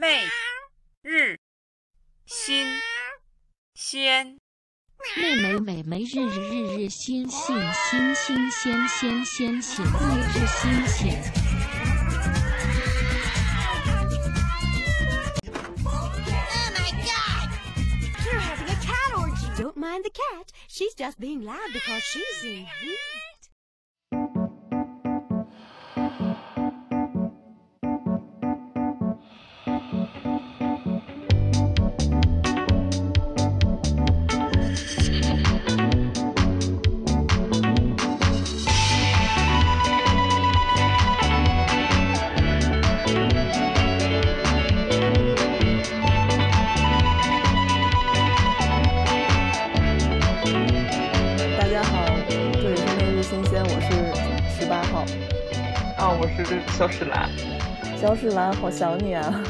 每日新鲜，妹妹妹妹日日日日新新新新鲜鲜鲜鲜，每日新鲜。Oh my god! You're having a cat orgy. Don't mind the cat. She's just being loud because she's in heat. 好想你啊！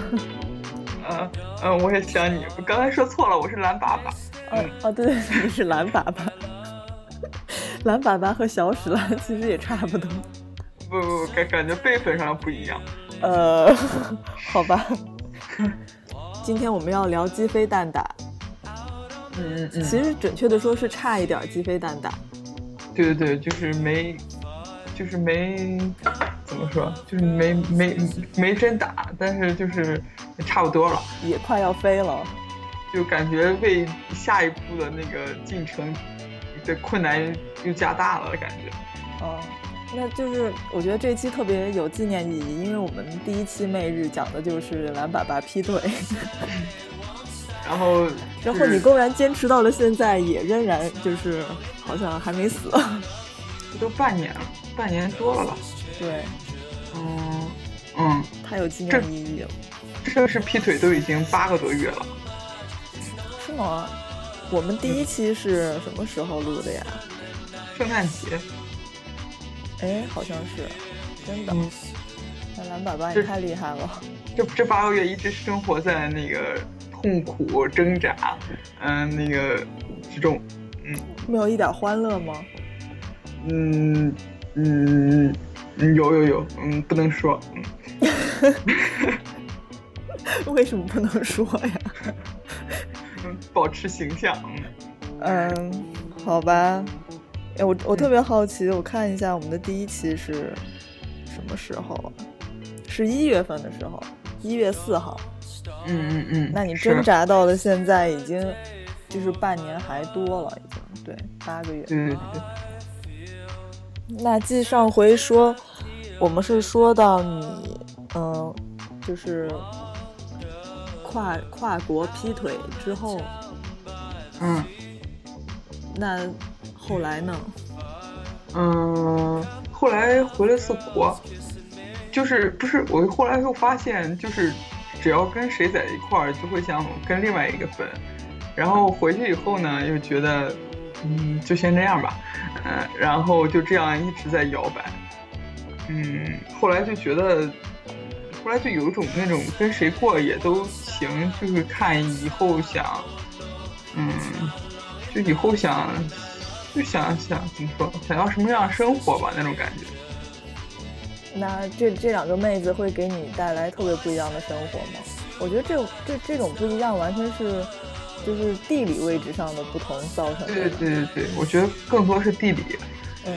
嗯嗯，我也想你，我刚才说错了，我是蓝爸爸。哦哦，对对，对 你是蓝爸爸，蓝爸爸和小史兰其实也差不多。不不不，感感觉辈分上不一样。呃，好吧。今天我们要聊鸡飞蛋打，嗯嗯嗯，其实准确的说是差一点鸡飞蛋打。对对对，就是没，就是没，怎么说，就是没没没真打，但是就是差不多了，也快要飞了。就感觉为下一步的那个进程的困难又加大了，感觉。哦，那就是我觉得这期特别有纪念意义，因为我们第一期媚日讲的就是蓝爸爸劈腿，然后，然后你公然坚持到了现在，也仍然就是好像还没死。都半年了，半年多了吧？对，嗯嗯，太有纪念意义了，这是劈腿都已经八个多月了。是吗？我们第一期是什么时候录的呀？圣诞节，哎，好像是，真的。嗯，那蓝粑粑这也太厉害了。这这八个月一直生活在那个痛苦挣扎，嗯、那个之中，嗯没有一点欢乐吗？嗯嗯嗯，有有有，嗯，不能说，嗯 为什么不能说呀？嗯，保持形象，嗯，嗯，好吧。哎，我我特别好奇，我看一下我们的第一期是什么时候啊？是一月份的时候，一月四号。嗯嗯嗯，那你挣扎到了现在，已经就是半年还多了，已经对八个月。对对对，那继上回说，我们是说到你，嗯、就是跨跨国劈腿之后，嗯那后来呢？嗯，后来回了次国，就是不是我后来又发现，就是只要跟谁在一块儿，就会想跟另外一个分，然后回去以后呢，又觉得，嗯，就先这样吧，嗯，然后就这样一直在摇摆，嗯，后来就觉得，后来就有一种那种跟谁过也都行，就是看以后想，嗯，就以后想。就想想怎么说，想要什么样的生活吧，那种感觉。那这这两个妹子会给你带来特别不一样的生活吗？我觉得这这这种不一样，完全是就是地理位置上的不同造成的。对对对对对，我觉得更多是地理。嗯，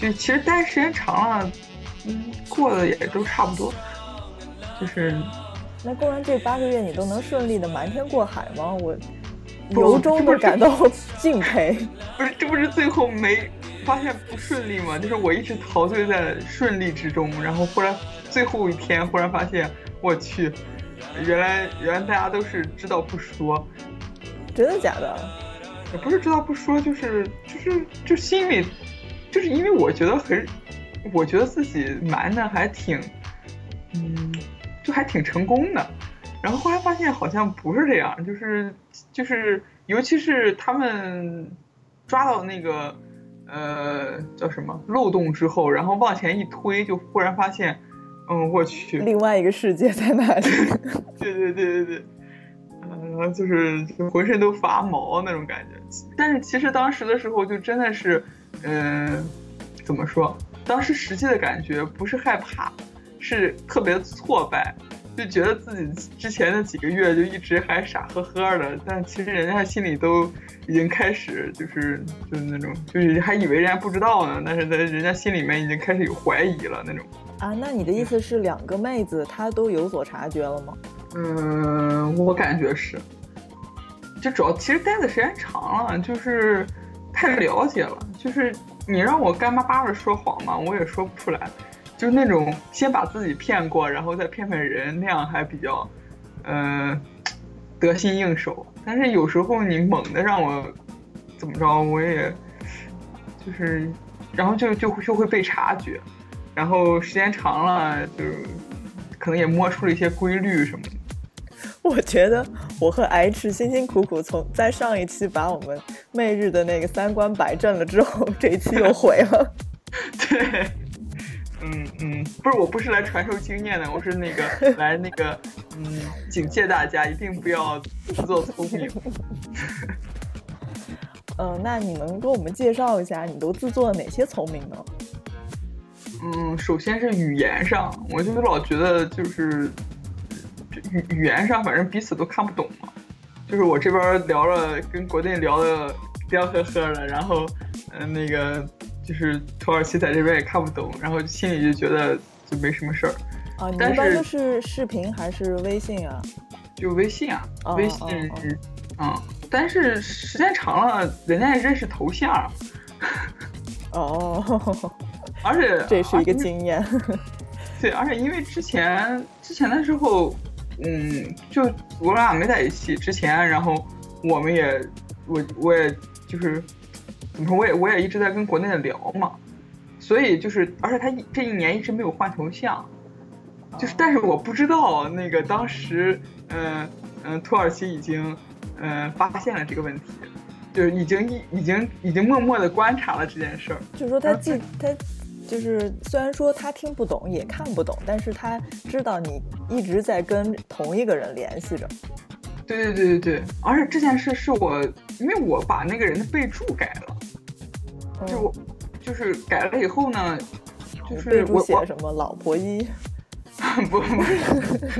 就其实待时间长了，嗯，过得也都差不多。就是那过完这八个月你都能顺利的瞒天过海吗？我不由衷的感到敬佩。不是，这不是最后没发现不顺利吗？就是我一直陶醉在顺利之中，然后忽然最后一天忽然发现，我去，原来原来大家都是知道不说，真的假的？也不是知道不说，就是就是就心里，就是因为我觉得很，我觉得自己瞒的还挺，嗯，就还挺成功的。然后后来发现好像不是这样，就是就是，尤其是他们抓到那个呃叫什么漏洞之后，然后往前一推，就忽然发现，嗯，我去，另外一个世界在哪里？对对对对对，嗯、就是就浑身都发毛那种感觉。但是其实当时的时候，就真的是，嗯、怎么说？当时实际的感觉不是害怕，是特别挫败，就觉得自己之前那几个月就一直还傻呵呵的，但其实人家心里都已经开始就是就是那种就是还以为人家不知道呢，但是在人家心里面已经开始有怀疑了那种。啊，那你的意思是两个妹子她都有所察觉了吗？嗯，我感觉是，就主要其实待的时间长了，就是太了解了，就是你让我干巴巴的说谎嘛，我也说不出来，就是那种先把自己骗过，然后再骗骗人，那样还比较，嗯、得心应手。但是有时候你猛的让我怎么着，我也就是，然后就就就会被察觉，然后时间长了，就可能也摸出了一些规律什么的。我觉得我和 H 辛辛苦苦从在上一期把我们媚日的那个三观摆正了之后，这一期又毁了。对，嗯嗯，不是，我不是来传授经验的，我是那个 来那个，嗯，警戒大家一定不要自作聪明。嗯、那你能给我们介绍一下你都自作了哪些聪明呢？嗯，首先是语言上，我就老觉得就是语语言上，反正彼此都看不懂嘛。就是我这边聊了，跟国内聊的聊呵呵的，然后，嗯、那个就是土耳其在这边也看不懂，然后心里就觉得就没什么事儿。啊，你但是一般都是视频还是微信啊？就微信啊，哦微信，哦嗯，但是时间长了，人家也认识头像，哦，而且这是一个经验。对，而且因为之前之前的时候，嗯，就我俩没在一起之前，然后我们也我我也就是怎么说，我也我也一直在跟国内的聊嘛，所以就是，而且他一这一年一直没有换头像，就是，但是我不知道那个当时，嗯、嗯、土耳其已经嗯、呃发现了这个问题，就是已经一已经已经默默的观察了这件事儿。就是说他既他就是虽然说他听不懂也看不懂，但是他知道你一直在跟同一个人联系着。对对对对对，而且这件事是我，因为我把那个人的备注改了，嗯就我就是改了以后呢，就是我我写什么老婆一，不不，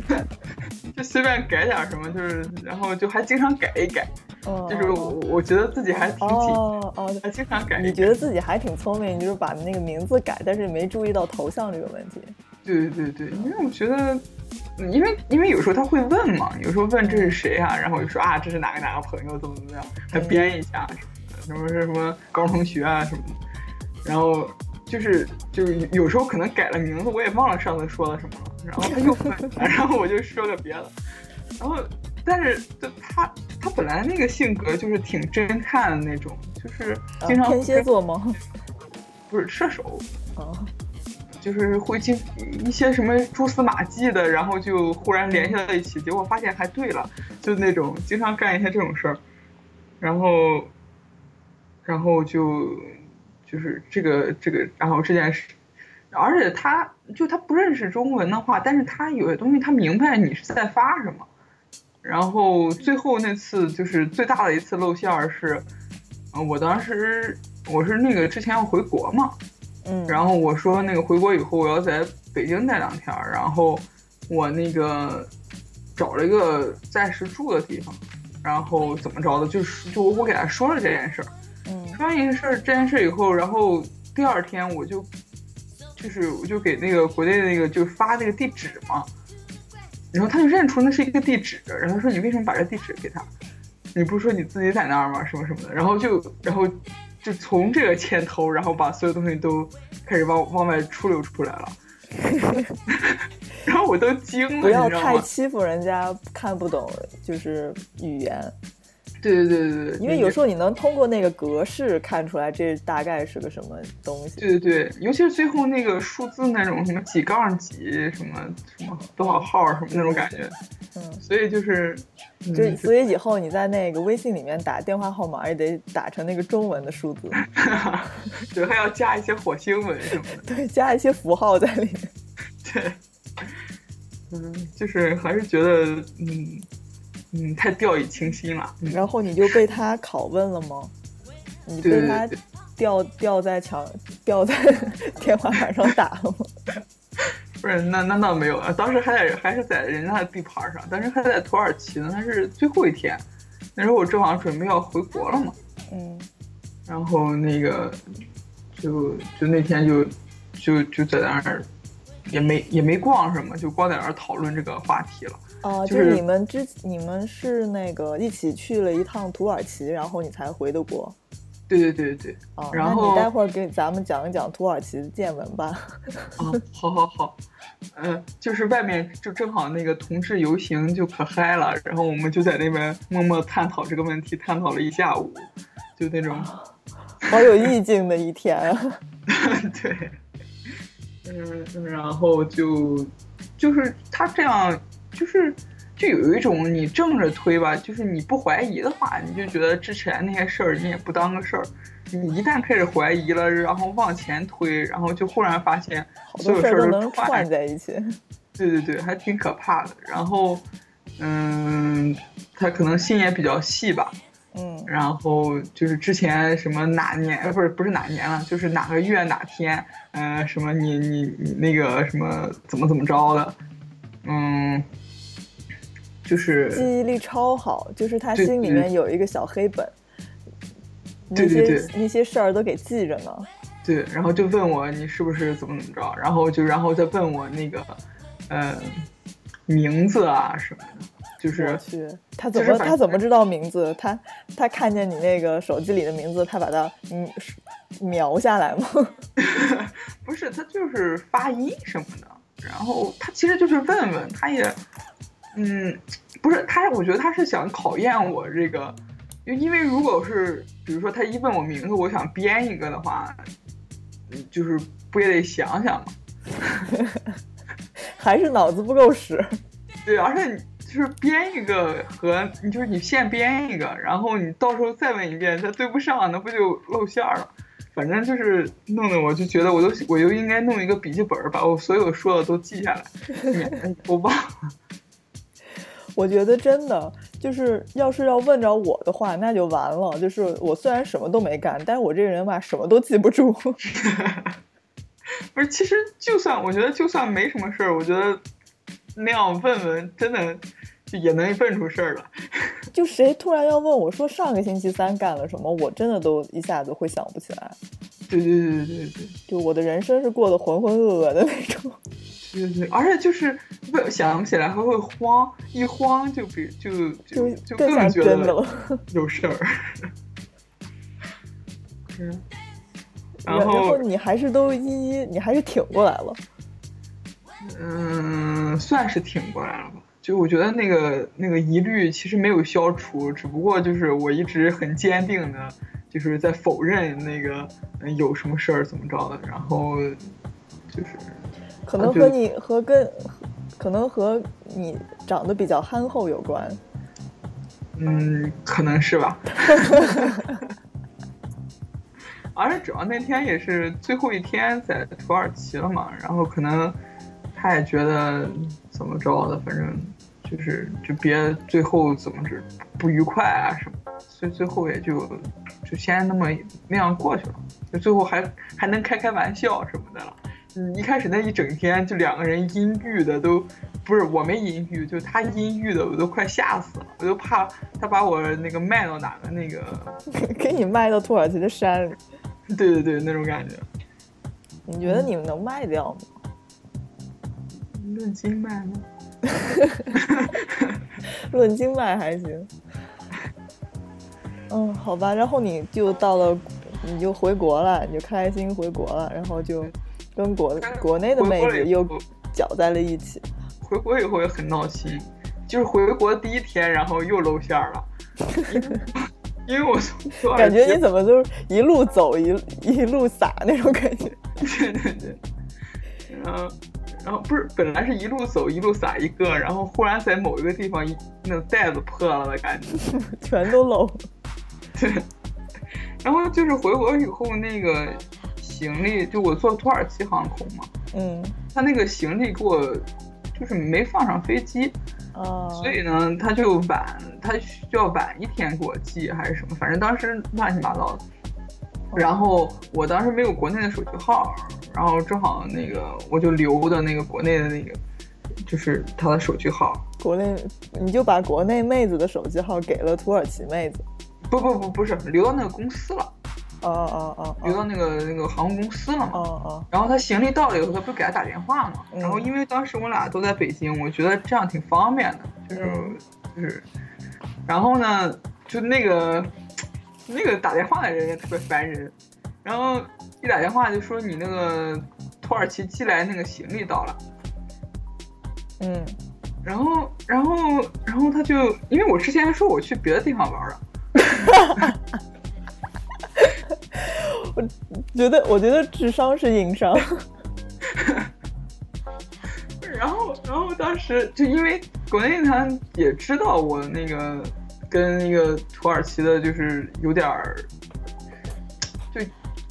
就随便改点什么，就是然后就还经常改一改，嗯，就是我我觉得自己还挺紧，哦哦，还经常改一改。你觉得自己还挺聪明，就是把那个名字改，但是没注意到头像这个问题。对对对，因为我觉得，嗯因为因为有时候他会问嘛，有时候问这是谁啊，然后我就说啊这是哪个哪个朋友怎么怎么样，还编一下什么是什么高中同学啊什么的，然后就是就是有时候可能改了名字，我也忘了上次说了什么了，然后他又问，然后我就说个别的，然后但是就他他本来那个性格就是挺侦探的那种，就是啊经常天蝎座吗？不是射手，啊，就是会经一些什么蛛丝马迹的，然后就忽然联系到一起，结果发现还对了，就那种经常干一些这种事儿，然后，然后就就是这个这个，然后这件事，而且他就他不认识中文的话，但是他有些东西他明白你是在发什么，然后最后那次就是最大的一次露馅儿是，呃，我当时我是那个之前要回国嘛。嗯，然后我说那个回国以后我要在北京待两天，然后我那个找了一个暂时住的地方，然后怎么着的，就是就我给他说了这件事儿，嗯说完一个事儿这件事儿以后，然后第二天我就就是我就给那个国内的那个就发那个地址嘛，然后他就认出那是一个地址，然后他说你为什么把这地址给他？你不是说你自己在那儿吗？什么什么的，然后就然后就从这个牵头，然后把所有东西都开始往往外出流出来了，然后我都惊了，不要？太欺负人家看不懂就是语言，对对对对对，因为有时候你能通过那个格式看出来这大概是个什么东西。对对对，尤其是最后那个数字那种什么几杠几什么什么多少号什么那种感觉，嗯，所以就是，嗯就所以以后你在那个微信里面打电话号码也得打成那个中文的数字，对，还要加一些火星文什么的，对，加一些符号在里面。对，嗯，就是还是觉得，嗯嗯，太掉以轻心了，嗯，然后你就被他拷问了吗？你被他吊吊在墙吊在 天花板上打了吗？不是，那那倒没有啊，当时还在还是在人家的地盘上，当时还在土耳其呢，那是最后一天，那时候我正好准备要回国了嘛，嗯然后那个就就那天就就就在那儿，也没也没逛什么，就光在那儿讨论这个话题了。哦、就就是是你们之你们是那个一起去了一趟土耳其，然后你才回的国。对对对对，哦，然后你待会儿给咱们讲一讲土耳其的见闻吧。啊，好好好，嗯、就是外面就正好那个同志游行就可嗨了，然后我们就在那边默默探讨这个问题，探讨了一下午，就那种，好有意境的一天啊！对，嗯，然后就就是他这样，就是就有一种你正着推吧，就是你不怀疑的话，你就觉得之前那些事儿你也不当个事儿。你一旦开始怀疑了，然后往前推，然后就忽然发现所有事儿都能串在一起。对对对，还挺可怕的。然后，嗯，他可能心也比较细吧。嗯然后就是之前什么哪年，呃，不是不是哪年了，就是哪个月哪天，呃，什么你你你那个什么怎么怎么着的，嗯，就是记忆力超好，就是他心里面有一个小黑本，那对对些那些事儿都给记着呢。对，然后就问我你是不是怎么怎么着，然后就然后再问我那个，呃，名字啊什么的，就是去，他怎么就是他怎么知道名字？他他看见你那个手机里的名字，他把它嗯描下来吗？不是，他就是发音什么的，然后他其实就是问问，他也，嗯，不是他，我觉得他是想考验我这个，就因为如果是比如说他一问我名字，我想编一个的话，嗯就是不也得想想吗，还是脑子不够使？对，而且你就是编一个和你就是你现编一个，然后你到时候再问一遍，它对不上，那不就露馅儿了？反正就是弄得我就觉得我都我就应该弄一个笔记本儿，把我所有说的都记下来，免得我忘了。我觉得真的就是，要是要问着我的话，那就完了。就是我虽然什么都没干，但是我这个人吧，什么都记不住。不是，其实就算我觉得就算没什么事儿，我觉得那样问问真的就也能问出事儿来。就谁突然要问我说上个星期三干了什么，我真的都一下子会想不起来。对对对对对对。就我的人生是过得浑浑噩噩的那种。对对，而且就是不想不起来还会慌，一慌就比就就就更觉得。有事儿。嗯，然然后你还是都一一，你还是挺过来了。嗯，算是挺过来了吧。就我觉得那个那个疑虑其实没有消除，只不过就是我一直很坚定的，就是在否认那个嗯有什么事儿怎么着的，然后就是可能和你和跟，可能和你长得比较憨厚有关。嗯，可能是吧。而且主要那天也是最后一天在土耳其了嘛，然后可能他也觉得怎么着的，反正就是就别最后怎么着不愉快啊什么，所以最后也就就先那么那样过去了，就最后还还能开开玩笑什么的了。嗯，一开始那一整天就两个人阴郁的都，不是我没阴郁，就他阴郁的我都快吓死了，我就怕他把我那个卖到哪个那个，给你卖到土耳其的山里。对对对，那种感觉。你觉得你们能卖掉吗？论斤卖吗？论斤卖还行。嗯，好吧，然后你就到了，你就回国了，你就开心回国了，然后就跟国国内的妹子又搅在了一起。回国以后也很闹心，就是回国第一天，然后又露馅了，因为 我从感觉你怎么都一路走一一路撒那种感觉。对对对，然后然后不是本来是一路走一路撒一个，然后忽然在某一个地方一那个袋子破了的感觉，全都漏。对，然后就是回国以后那个行李，就我坐土耳其航空嘛，嗯，他那个行李给我就是没放上飞机。啊，所以呢，他就晚，他需要晚一天给我寄还是什么，反正当时乱七八糟的。然后我当时没有国内的手机号，然后正好那个我就留的那个国内的那个，就是他的手机号。国内你就把国内妹子的手机号给了土耳其妹子。不不不不是留到那个公司了，哦哦哦，留到那个那个航空公司了嘛。哦哦，然后他行李到了以后，他不是给他打电话嘛？嗯。然后因为当时我俩都在北京，我觉得这样挺方便的，就是、嗯。就是，然后呢，就那个那个打电话的人也特别烦人，然后一打电话就说你那个土耳其寄来那个行李到了。嗯。然后，然后，然后他就，因为我之前说我去别的地方玩了，我觉得我觉得智商是硬伤。然后，然后当时就因为国内他也知道我那个跟那个土耳其的，就是有点儿，就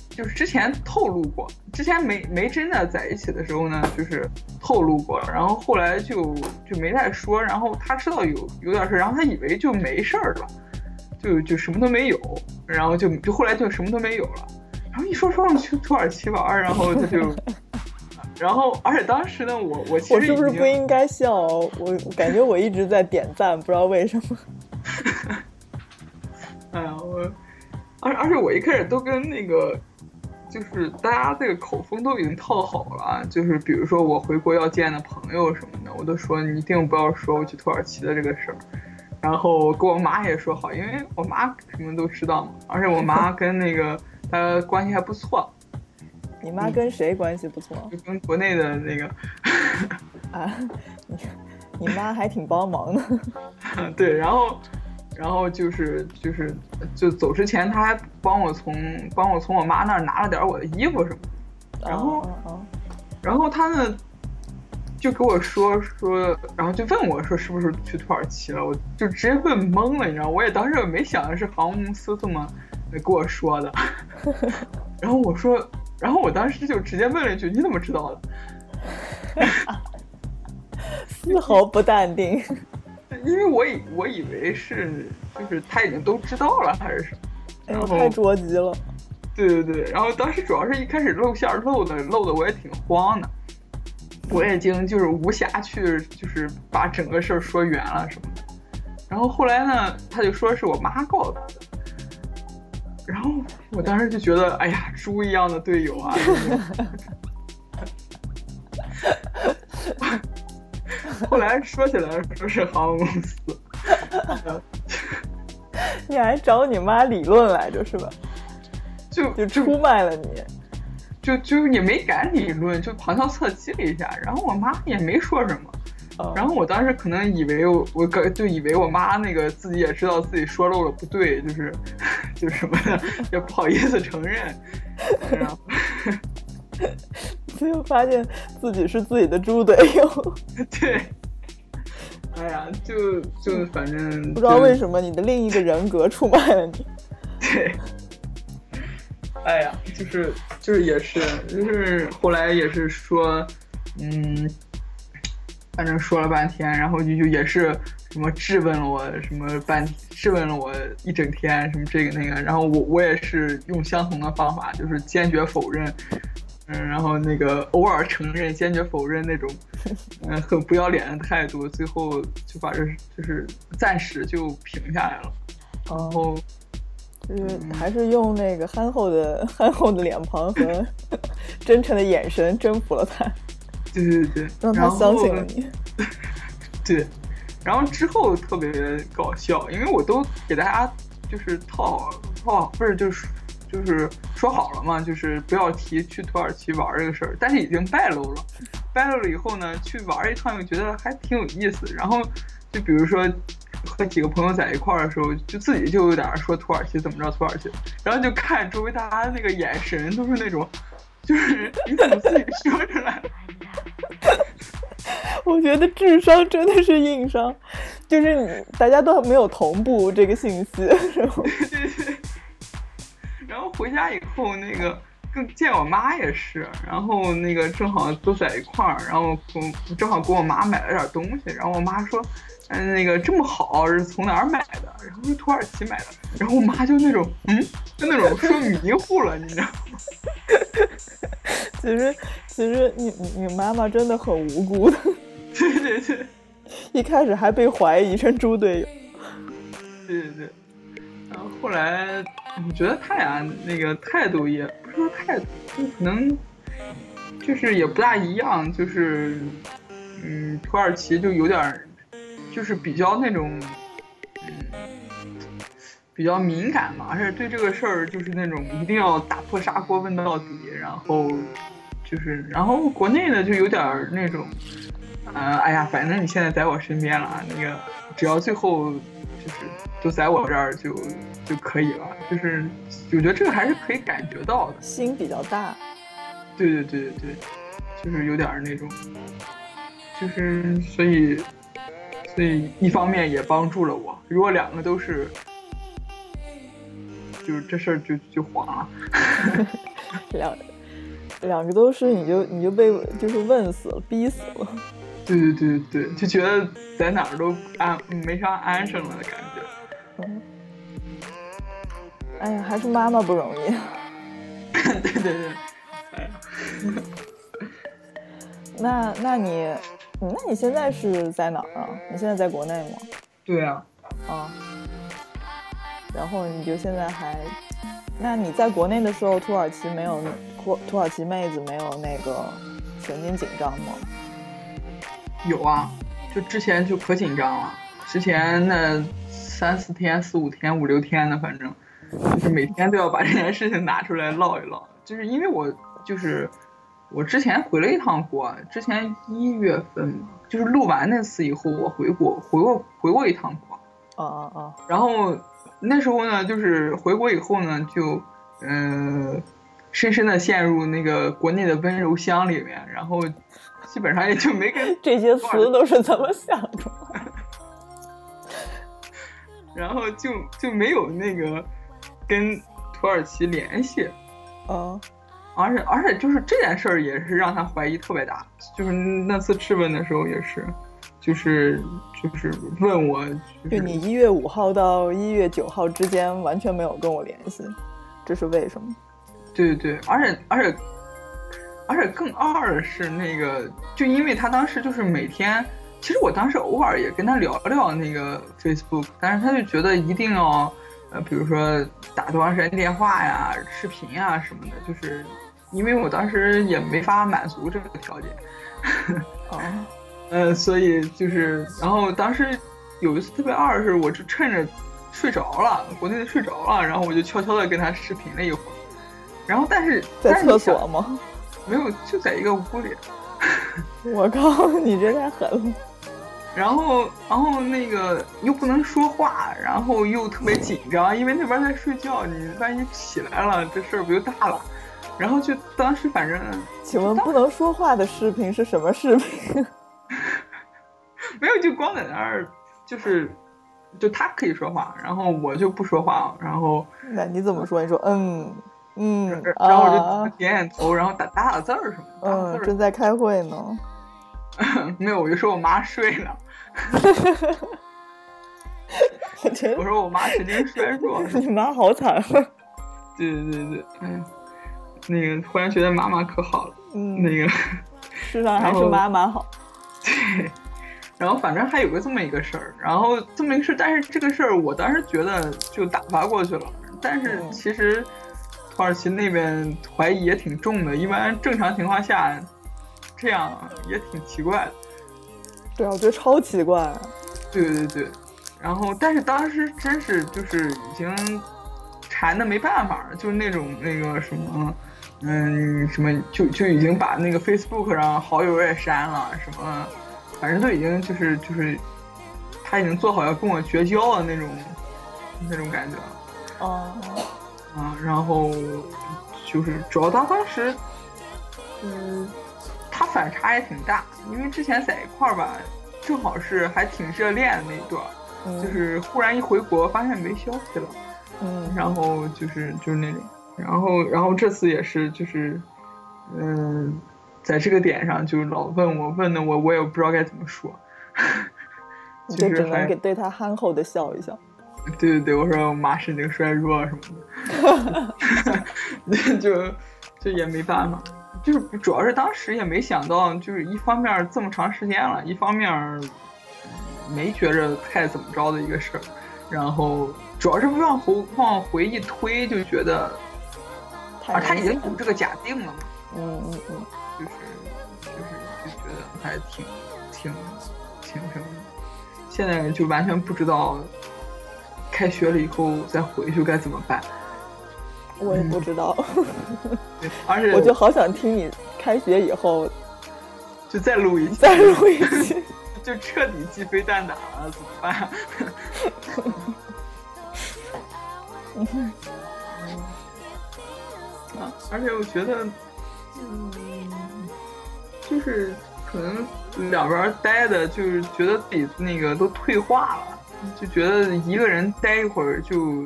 就是之前透露过，之前没没真的在一起的时候呢，就是透露过，然后后来就就没再说，然后他知道有有点事，然后他以为就没事儿了，就就什么都没有，然后就就后来就什么都没有了，然后一说说去土耳其玩，然后他就。然后，而且当时呢，我我其实我是不是不应该笑？我我感觉我一直在点赞，不知道为什么。哎呀，我，而而且我一开始都跟那个，就是大家这个口风都已经套好了，就是比如说我回国要见的朋友什么的，我都说你一定不要说我去土耳其的这个事儿。然后跟我妈也说好，因为我妈什么都知道嘛，而且我妈跟那个她关系还不错，你妈跟谁关系不错就跟国内的那个，啊？你你妈还挺帮忙的。对，然后，然后就是就是就走之前，他还帮我从帮我从我妈那儿拿了点我的衣服什么的。然后哦哦然后他呢，就给我说说，然后就问我说是不是去土耳其了，我就直接问懵了，你知道，我也当时也没想的是航空公司这么跟我说的，然后我说，然后我当时就直接问了一句，你怎么知道的？丝毫不淡定。因为我以我以为是就是他已经都知道了还是什么，然后太着急了。对对对，然后当时主要是一开始露馅儿露的露的我也挺慌的，我已经就是无暇去就是把整个事儿说圆了什么的。然后后来呢，他就说是我妈告诉他的，然后我当时就觉得，哎呀，猪一样的队友啊！后来说起来说是航空公司，你还找你妈理论来着是吧？就就出卖了你。就就也没敢理论，就旁敲侧击了一下，然后我妈也没说什么。哦。然后我当时可能以为我我个就以为我妈那个自己也知道自己说漏了不对，就是 就什么的 也不好意思承认，然后 最后发现自己是自己的猪队友，对，哎呀，就就反正不知道为什么你的另一个人格出卖了你。对，哎呀，就是就是也是就是后来也是说，嗯，反正说了半天，然后就就也是什么质问了我什么半质问了我一整天什么这个那个，然后我我也是用相同的方法，就是坚决否认。嗯，然后那个偶尔承认，坚决否认那种，嗯，很不要脸的态度，最后就把这就是暂时就平下来了。然哦，后就是还是用那个憨厚的憨厚的脸庞和 真诚的眼神征服了他，对对对，让他相信了你。对，然后之后特别搞笑，因为我都给大家就是套好套好，不是就是就是说好了嘛，就是不要提去土耳其玩这个事儿，但是已经败露了。败露了以后呢，去玩一趟又觉得还挺有意思，然后就比如说。和几个朋友在一块儿的时候，就自己就有点说土耳其怎么着土耳其，然后就看周围大家那个眼神都是那种，就是你怎么自己说出来了？我觉得智商真的是硬伤，就是你大家都没有同步这个信息，然后？然后回家以后，那个跟见我妈也是，然后那个正好都在一块儿，然后我正好给我妈买了点东西，然后我妈说，嗯，那个这么好是从哪儿买的？然后是土耳其买的，然后我妈就那种，嗯，就那种说迷糊了，你知道吗？其实其实你你你妈妈真的很无辜的，对对对一开始还被怀疑成猪队友。对对对，然后后来我觉得他俩那个态度也不是说态度，就可能就是也不大一样，就是嗯，土耳其就有点儿就是比较那种嗯比较敏感嘛，而且对这个事儿就是那种一定要打破砂锅问到底，然后就是然后国内的就有点儿那种。嗯，哎呀，反正你现在在我身边了，那个只要最后就是都在我这儿就就可以了，就是我觉得这个还是可以感觉到的，心比较大。对对对对对，就是有点儿那种，就是所以所以一方面也帮助了我，如果两个都是，就是这事儿就就黄了。两两个都是，你就你就被就是问死了，逼死了。对对对对，就觉得在哪儿都安没啥安生了的感觉。嗯，哎呀，还是妈妈不容易。对对对，哎呀，那那你，那你现在是在哪儿啊？你现在在国内吗？对啊，啊，然后你就现在还，那你在国内的时候，土耳其没有土土耳其妹子没有那个神经紧张吗？有啊，就之前就可紧张了，之前那三四天、四五天、五六天的，反正就是每天都要把这件事情拿出来唠一唠。就是因为我就是我之前回了一趟国，之前一月份就是录完那次以后，我回国回过回过一趟国。啊啊啊！然后那时候呢，就是回国以后呢，就嗯、呃深深的陷入那个国内的温柔乡里面，然后基本上也就没跟 这些词都是怎么想的？然后就就没有那个跟土耳其联系，啊，而且而且就是这件事儿也是让他怀疑特别大，就是那次质问的时候也是，就是就是问我，就就是你一月五号到一月九号之间完全没有跟我联系，这是为什么？对对对，而且而且而且更二的是那个，就因为他当时就是每天，其实我当时偶尔也跟他聊聊那个 Facebook，但是他就觉得一定要，呃，比如说打多长时间电话呀、视频呀什么的，就是因为我当时也没法满足这个条件，啊，呃，所以就是，然后当时有一次特别二是，我就趁着睡着了，国内的睡着了，然后我就悄悄的跟他视频了一会儿，然后但是在厕所吗？没有，就在一个屋里。我靠，你这太狠了！然后，然后那个又不能说话，然后又特别紧张，因为那边在睡觉，你万一起来了，这事儿不就大了？然后就当时反正请问不能说话的视频是什么视频？没有，就光在那儿，就是就他可以说话，然后我就不说话，然后 那你怎么说？你说嗯嗯然后我就啊点点头，然后打打打字儿什么的，嗯，正在开会呢。没有，我就说我妈睡了，我说我妈神经衰弱，你妈好惨。对对对对，哎，那个忽然觉得妈妈可好了，嗯，那个。世上还是妈妈好。对，然后反正还有个这么一个事儿，然后这么一个事儿，但是这个事儿我当时觉得就打发过去了，但是嗯其实土耳其那边怀疑也挺重的，一般正常情况下这样也挺奇怪的。对啊，我觉得超奇怪。对对对，然后但是当时真是就是已经馋的没办法了，就是那种那个什么。嗯，什么就就已经把那个 Facebook 上好友也删了，什么，反正都已经就是就是，他已经做好要跟我绝交的那种那种感觉了。哦，啊，然后就是主要他当时，嗯，他反差也挺大，因为之前在一块儿吧，正好是还挺热恋的那一段，嗯。就是忽然一回国发现没消息了，嗯，然后就是就是那种，然后然后这次也是就是，嗯、在这个点上就老问我，问的我我也不知道该怎么说，你就就是只能还给对他憨厚的笑一笑。对对对，我说我妈神经衰弱什么的，就就也没办法，就是主要是当时也没想到，就是一方面这么长时间了，一方面没觉着太怎么着的一个事儿，然后主要是往回往回一推，就觉得太啊，他已经有这个假定了嘛，嗯嗯嗯，就是就是就觉得还挺挺挺什么的，现在就完全不知道开学了以后再回去该怎么办。我也不知道，对而且我就好想听你开学以后就再录一期，再录一期。就彻底鸡飞蛋打了，怎么办？啊，而且我觉得，嗯，就是可能两边待的，就是觉得自己那个都退化了，就觉得一个人待一会儿就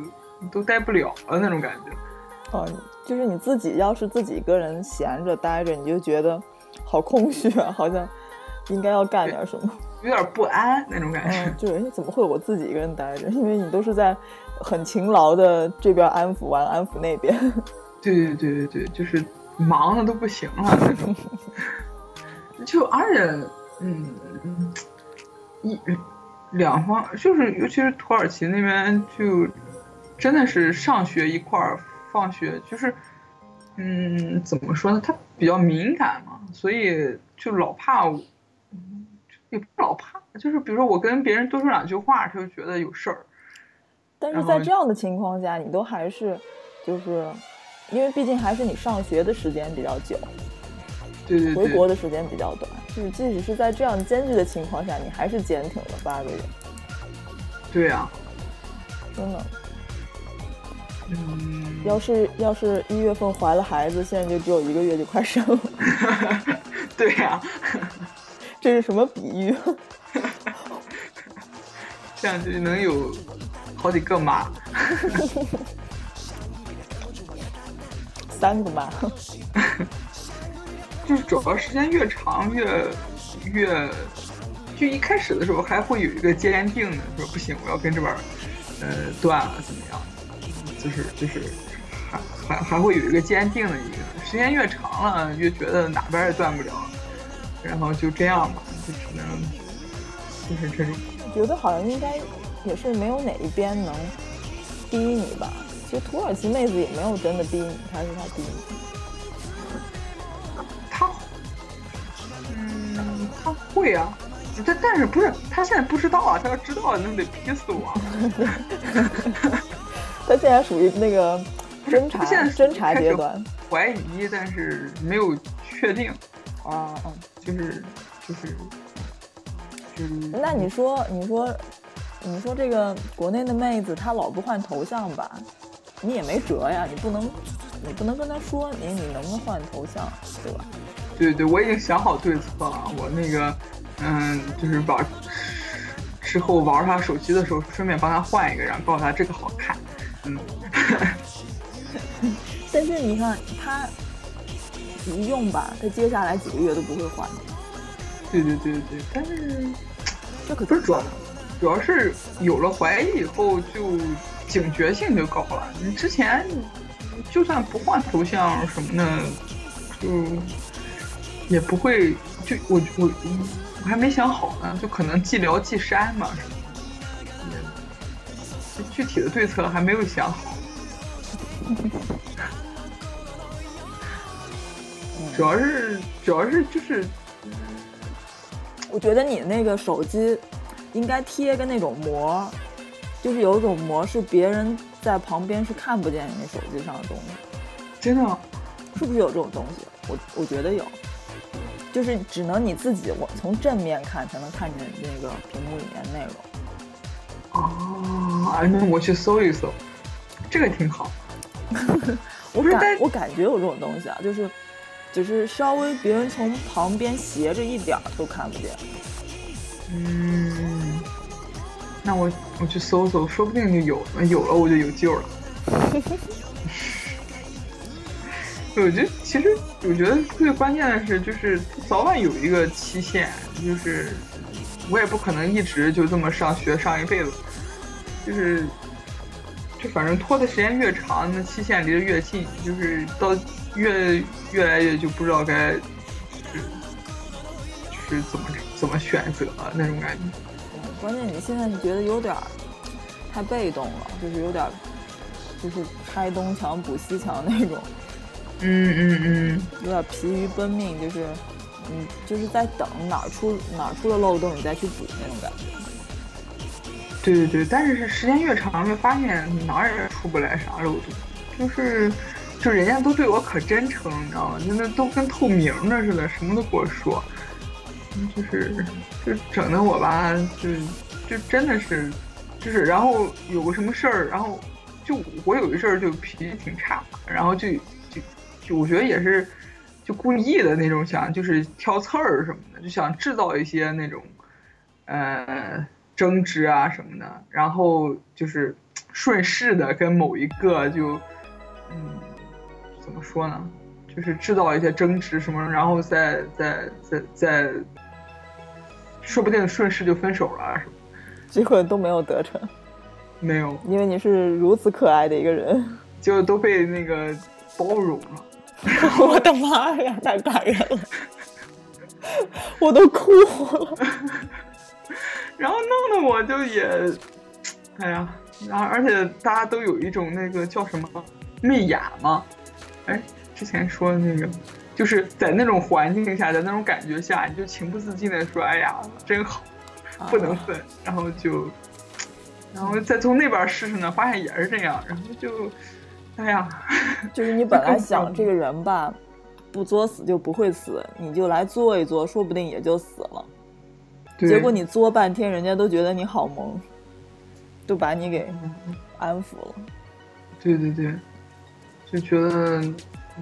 都待不了了那种感觉。哦，就是你自己要是自己一个人闲着待着，你就觉得好空虚啊，好像应该要干点什么。有点不安那种感觉。嗯，就是哎怎么会我自己一个人待着？因为你都是在很勤劳的这边安抚完，安抚那边。对对对对对，就是忙的都不行了那种。就而且，嗯，一两方就是，尤其是土耳其那边，就真的是上学一块儿，放学就是，嗯，怎么说呢？他比较敏感嘛，所以就老怕我，嗯也不是老怕，就是比如说我跟别人多说两句话，他就觉得有事儿。但是在这样的情况下，你都还是就是，因为毕竟还是你上学的时间比较久，对对对，回国的时间比较短，就是即使是在这样艰巨的情况下，你还是坚挺了八个月，对呀、真的。嗯，要是要是一月份怀了孩子，现在就只有一个月就快生了，对呀、这是什么比喻？这样就能有好几个妈。三个吧，就是主要时间越长越越，就一开始的时候还会有一个坚定的说不行，我要跟这边儿呃断了怎么样，就是就是还还还会有一个坚定的一个，时间越长了越觉得哪边也断不了，然后就这样吧，就只能就是这种。我觉得好像应该也是没有哪一边能逼你吧。其实土耳其妹子也没有真的逼你，她是她逼你。他，嗯，她会啊，但但是不是她现在不知道啊？她要知道那得逼死我。她现在属于那个 侦查现在侦查阶段怀疑，但是没有确定，啊。就是就是。那你说，你说，你说这个国内的妹子她老不换头像吧？你也没辙呀，你不能，你不能跟他说你你能不能换头像，对吧？对对，我已经想好对策了。我那个，嗯，就是把之后玩他手机的时候，顺便帮他换一个，然后告诉他这个好看。嗯，但是你看他一用吧，他接下来几个月都不会换的，对对对对，但是这可不是主要，主要是有了怀疑以后就警觉性就高了。你之前就算不换头像什么的，就也不会就我我我还没想好呢，就可能既聊既删嘛什么的。具体的对策还没有想好，主要是主要是就是我觉得你那个手机应该贴个那种膜，就是有一种膜是别人在旁边是看不见你手机上的东西，真的是不是有这种东西？我我觉得有，就是只能你自己我从正面看才能看见那个屏幕里面内容。哦，哎，那我去搜一搜，这个挺好。我感我感觉有这种东西啊，就是就是稍微别人从旁边斜着一点儿都看不见。嗯，那我我去搜搜，说不定就有了，有了我就有救了。我觉得其实我觉得最关键的是，就是早晚有一个期限，就是我也不可能一直就这么上学上一辈子，就是就反正拖的时间越长，那期限离得越近，就是到越越来越就不知道该就是就是怎么怎么选择那种感觉。关键你现在是觉得有点儿太被动了，就是有点儿就是拆东墙补西墙那种，嗯嗯嗯，有点疲于奔命，就是嗯就是在等哪儿出哪儿出了漏洞，你再去补那种感觉。对对对，但是时间越长，越发现哪儿也出不来啥漏洞，就是就人家都对我可真诚，你知道吗？就那都跟透明的似的，什么都跟我说，就是就整的我吧，就就真的是就是，然后有个什么事儿，然后就我有一阵儿就脾气挺差，然后就就就我觉得也是就故意的那种想就是挑刺儿什么的，就想制造一些那种呃争执啊什么的，然后就是顺势的跟某一个就嗯怎么说呢，就是制造一些争执什么，然后再再再再说不定顺势就分手了啊什么，结果都没有得逞，没有。因为你是如此可爱的一个人。就都被那个包容了。我的妈呀，太感人了，我都哭了。然后弄得我就也，哎呀，然后而且大家都有一种那个叫什么媚雅嘛，哎，之前说的那个，就是在那种环境下，在那种感觉下，你就情不自禁的说，哎呀，真好，不能分，然后就，然后再从那边试试呢，发现也是这样，然后就，哎呀，就是你本来想这个人吧，不作死就不会死，你就来作一作，说不定也就死了。结果你作半天，人家都觉得你好萌，就把你给安抚了。对对对，就觉得，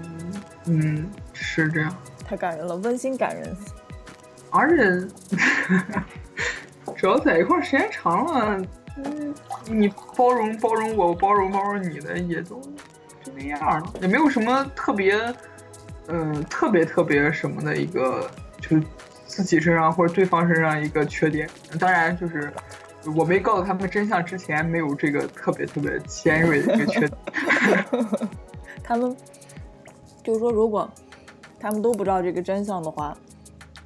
嗯嗯，是这样。太感人了，温馨感人。而且，主要在一块儿时间长了，嗯，你包容包容我，我包容包容你的，也都就那样了，也没有什么特别，嗯、特别特别什么的一个，就是自己身上或者对方身上一个缺点。当然，就是我没告诉他们真相之前，没有这个特别特别尖锐的一个缺点。他们就是说，如果他们都不知道这个真相的话，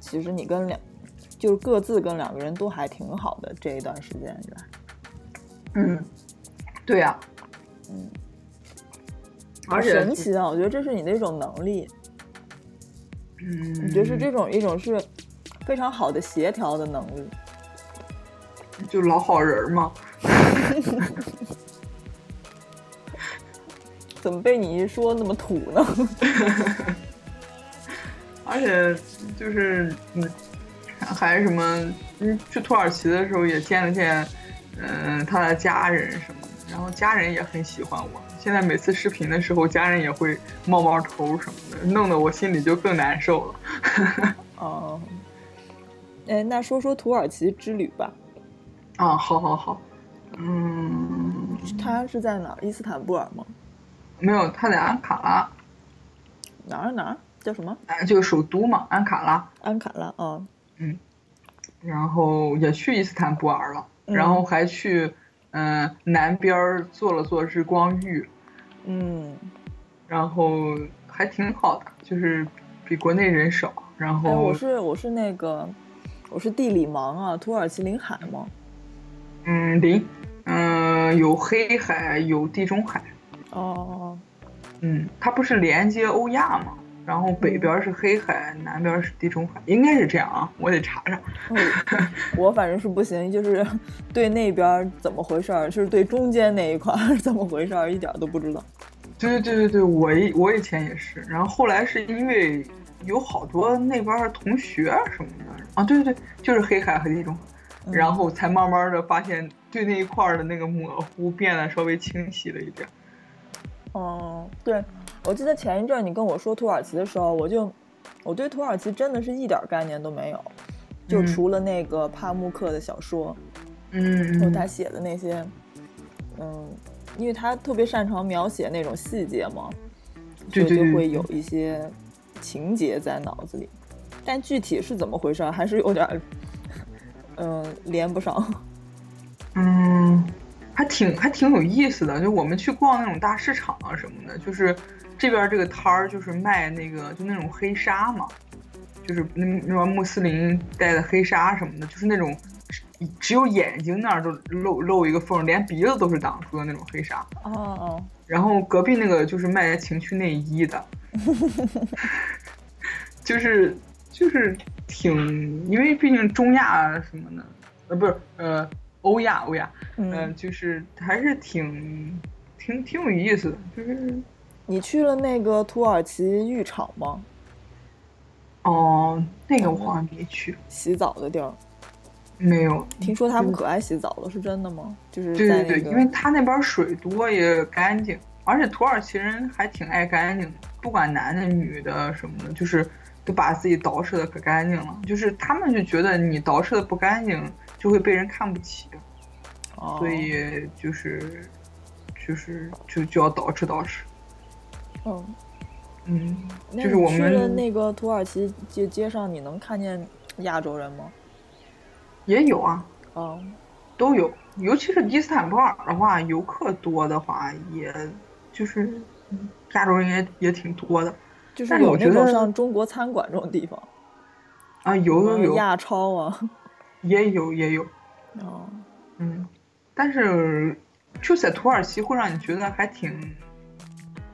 其实你跟两就是各自跟两个人都还挺好的这一段时间以来。嗯，对呀、嗯，而且神奇啊！我觉得这是你的一种能力，嗯，你觉得是这种一种是非常好的协调的能力。就老好人嘛。怎么被你一说那么土呢？而且就是嗯，还什么嗯，去土耳其的时候也见了见，嗯、他的家人什么的，然后家人也很喜欢我。现在每次视频的时候，家人也会冒冒头什么的，弄得我心里就更难受了。哦，哎，那说说土耳其之旅吧。啊，好好好，嗯，他是在哪？伊斯坦布尔吗？没有，他在安卡拉，哪儿哪儿？叫什么？哎，就是首都嘛，安卡拉。安卡拉嗯。然后也去伊斯坦布尔了，嗯然后还去嗯、南边儿做了做日光浴，嗯，然后还挺好的，就是比国内人少，然哎，后我是我是那个，我是地理盲啊。土耳其临海吗？嗯临嗯、有黑海有地中海，哦，嗯，它不是连接欧亚吗？然后北边是黑海，南边是地中海，应该是这样啊，我得查查。嗯我反正是不行，就是对那边怎么回事儿，就是对中间那一块儿怎么回事儿，一点儿都不知道。对对对对对，我以我以前也是，然后后来是因为有好多那边儿同学什么的啊，对对对，就是黑海和地中海，嗯然后才慢慢的发现对那一块儿的那个模糊变得稍微清晰了一点。哦，对，我记得前一阵儿你跟我说土耳其的时候，我就我对土耳其真的是一点儿概念都没有，就嗯。除了那个帕慕克的小说，嗯就他写的那些，嗯，因为他特别擅长描写那种细节嘛，所以就会有一些情节在脑子里，但具体是怎么回事儿，还是有点儿，嗯、连不上。嗯，还挺还挺有意思的。就我们去逛那种大市场啊什么的，就是这边这个摊儿就是卖那个就那种黑纱嘛，就是那那帮穆斯林戴的黑纱什么的，就是那种只只有眼睛那儿都露露一个缝，连鼻子都是挡住的那种黑纱。哦哦，然后隔壁那个就是卖情趣内衣的，就是就是挺，因为毕竟中亚什么的，呃，不是呃欧亚欧亚，嗯，嗯、就是还是挺挺挺有意思的，就是你去了那个土耳其浴场吗？哦，那个我好像没去，洗澡的地儿，没有。听说他们可爱洗澡了，是真的吗？就是对对对，因为他那边水多也干净，而且土耳其人还挺爱干净的，不管男的女的什么的，就是都把自己捯饬的可干净了。就是他们就觉得你捯饬的不干净，就会被人看不起，哦。所以就是就是就就要捯饬捯饬。嗯，嗯，那就是我你去了们那个土耳其街街上，你能看见亚洲人吗？也有啊，哦，都有，尤其是伊斯坦布尔的话，游客多的话，也就是嗯亚洲人也也挺多的就。是有那种我觉得像中国餐馆这种地方，啊，有有有，亚超啊，也有也有，哦，嗯，但是就在土耳其会让你觉得还挺，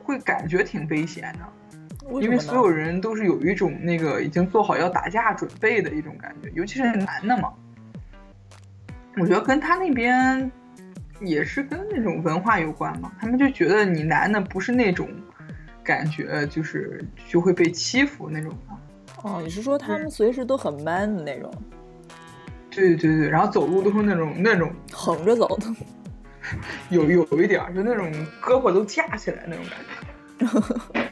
会感觉挺危险的，因为所有人都是有一种那个已经做好要打架准备的一种感觉，尤其是男的嘛。我觉得跟他那边也是跟那种文化有关嘛，他们就觉得你男的不是那种感觉，就是就会被欺负那种的。哦，你是说他们随时都很 man 的那种，对对对，然后走路都是那种那种横着走的？有有一点儿，就那种胳膊都架起来那种感觉。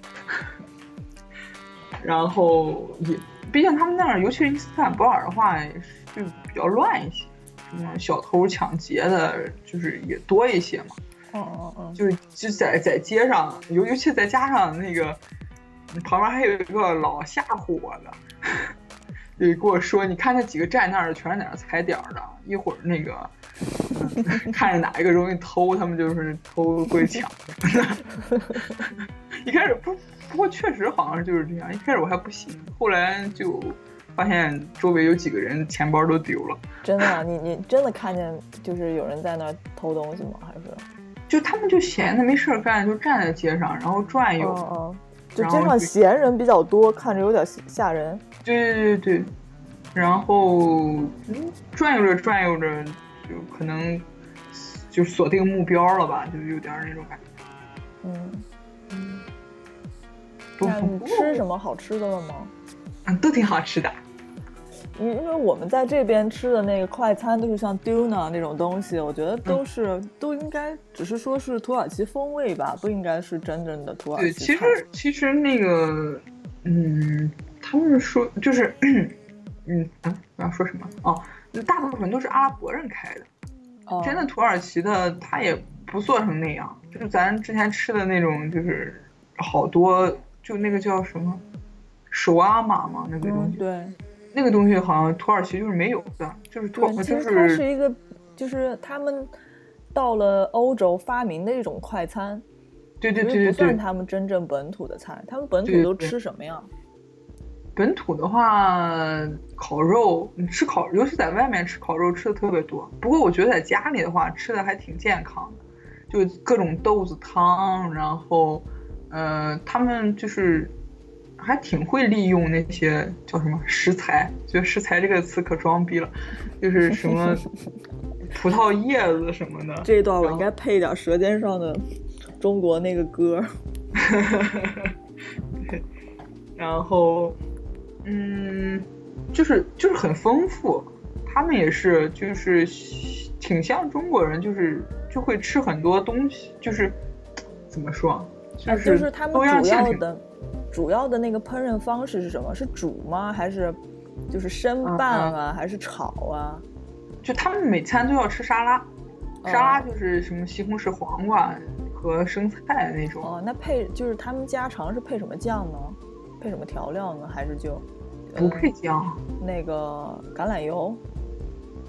然后也，毕竟他们那儿，尤其是伊斯坦布尔的话，就比较乱一些，什么小偷抢劫的，就是也多一些嘛。哦哦哦，就是就在在街上，尤尤其再加上那个旁边还有一个老吓唬我的，就跟我说，你看那几个站那儿的全是在那踩点儿的，一会儿那个、嗯看着哪一个容易偷，他们就是偷过去抢。一开始不不过确实好像就是这样，一开始我还不信，后来就发现周围有几个人钱包都丢了。真的啊，你你真的看见就是有人在那儿偷东西吗？还是？就他们就闲的没事儿干，就站在街上，然后转悠。哦哦，就街上闲人比较多，看着有点吓人。对对对对，然后嗯转悠着转悠着，就可能就锁定目标了吧，就有点那种感觉。嗯，嗯那你不吃什么好吃的了吗？嗯，都挺好吃的。因因为我们在这边吃的那个快餐都是像 Duna 那种东西，我觉得都是、都应该只是说是土耳其风味吧，不应该是真正的土耳，其对。其实其实那个，嗯，他们说就是，嗯啊，我要说什么？哦，大部分都是阿拉伯人开的。哦真的土耳其的，他也不做成那样，就是咱之前吃的那种，就是好多，就那个叫什么，手阿玛嘛，那个东嗯，西，对那个东西好像土耳其就是没有的，就是土耳，其就实它是是一个，就是他们到了欧洲发明的一种快餐，对对对对对不算他们真正本土的菜。他们本土都吃什么呀？本土的话，烤肉，你吃烤，尤其在外面吃烤肉吃的特别多。不过我觉得在家里的话，吃的还挺健康的，就各种豆子汤，然后，呃，他们就是还挺会利用那些叫什么食材，觉得食材这个词可装逼了，就是什么 葡萄叶子什么的。这一段我应该配一点《舌尖上的中国》那个歌。对，然后，嗯，就是就是很丰富，他们也是就是挺像中国人，就是就会吃很多东西，就是怎么说，就啊，就是他们主要的主要的那个烹饪方式是什么？是煮吗？还是就是生嗯拌啊？还是炒啊？就他们每餐都要吃沙拉，哦沙拉就是什么西红柿、黄瓜和生菜那种。哦，那配就是他们家常是配什么酱呢？配什么调料呢？还是就不配酱，那个橄榄油？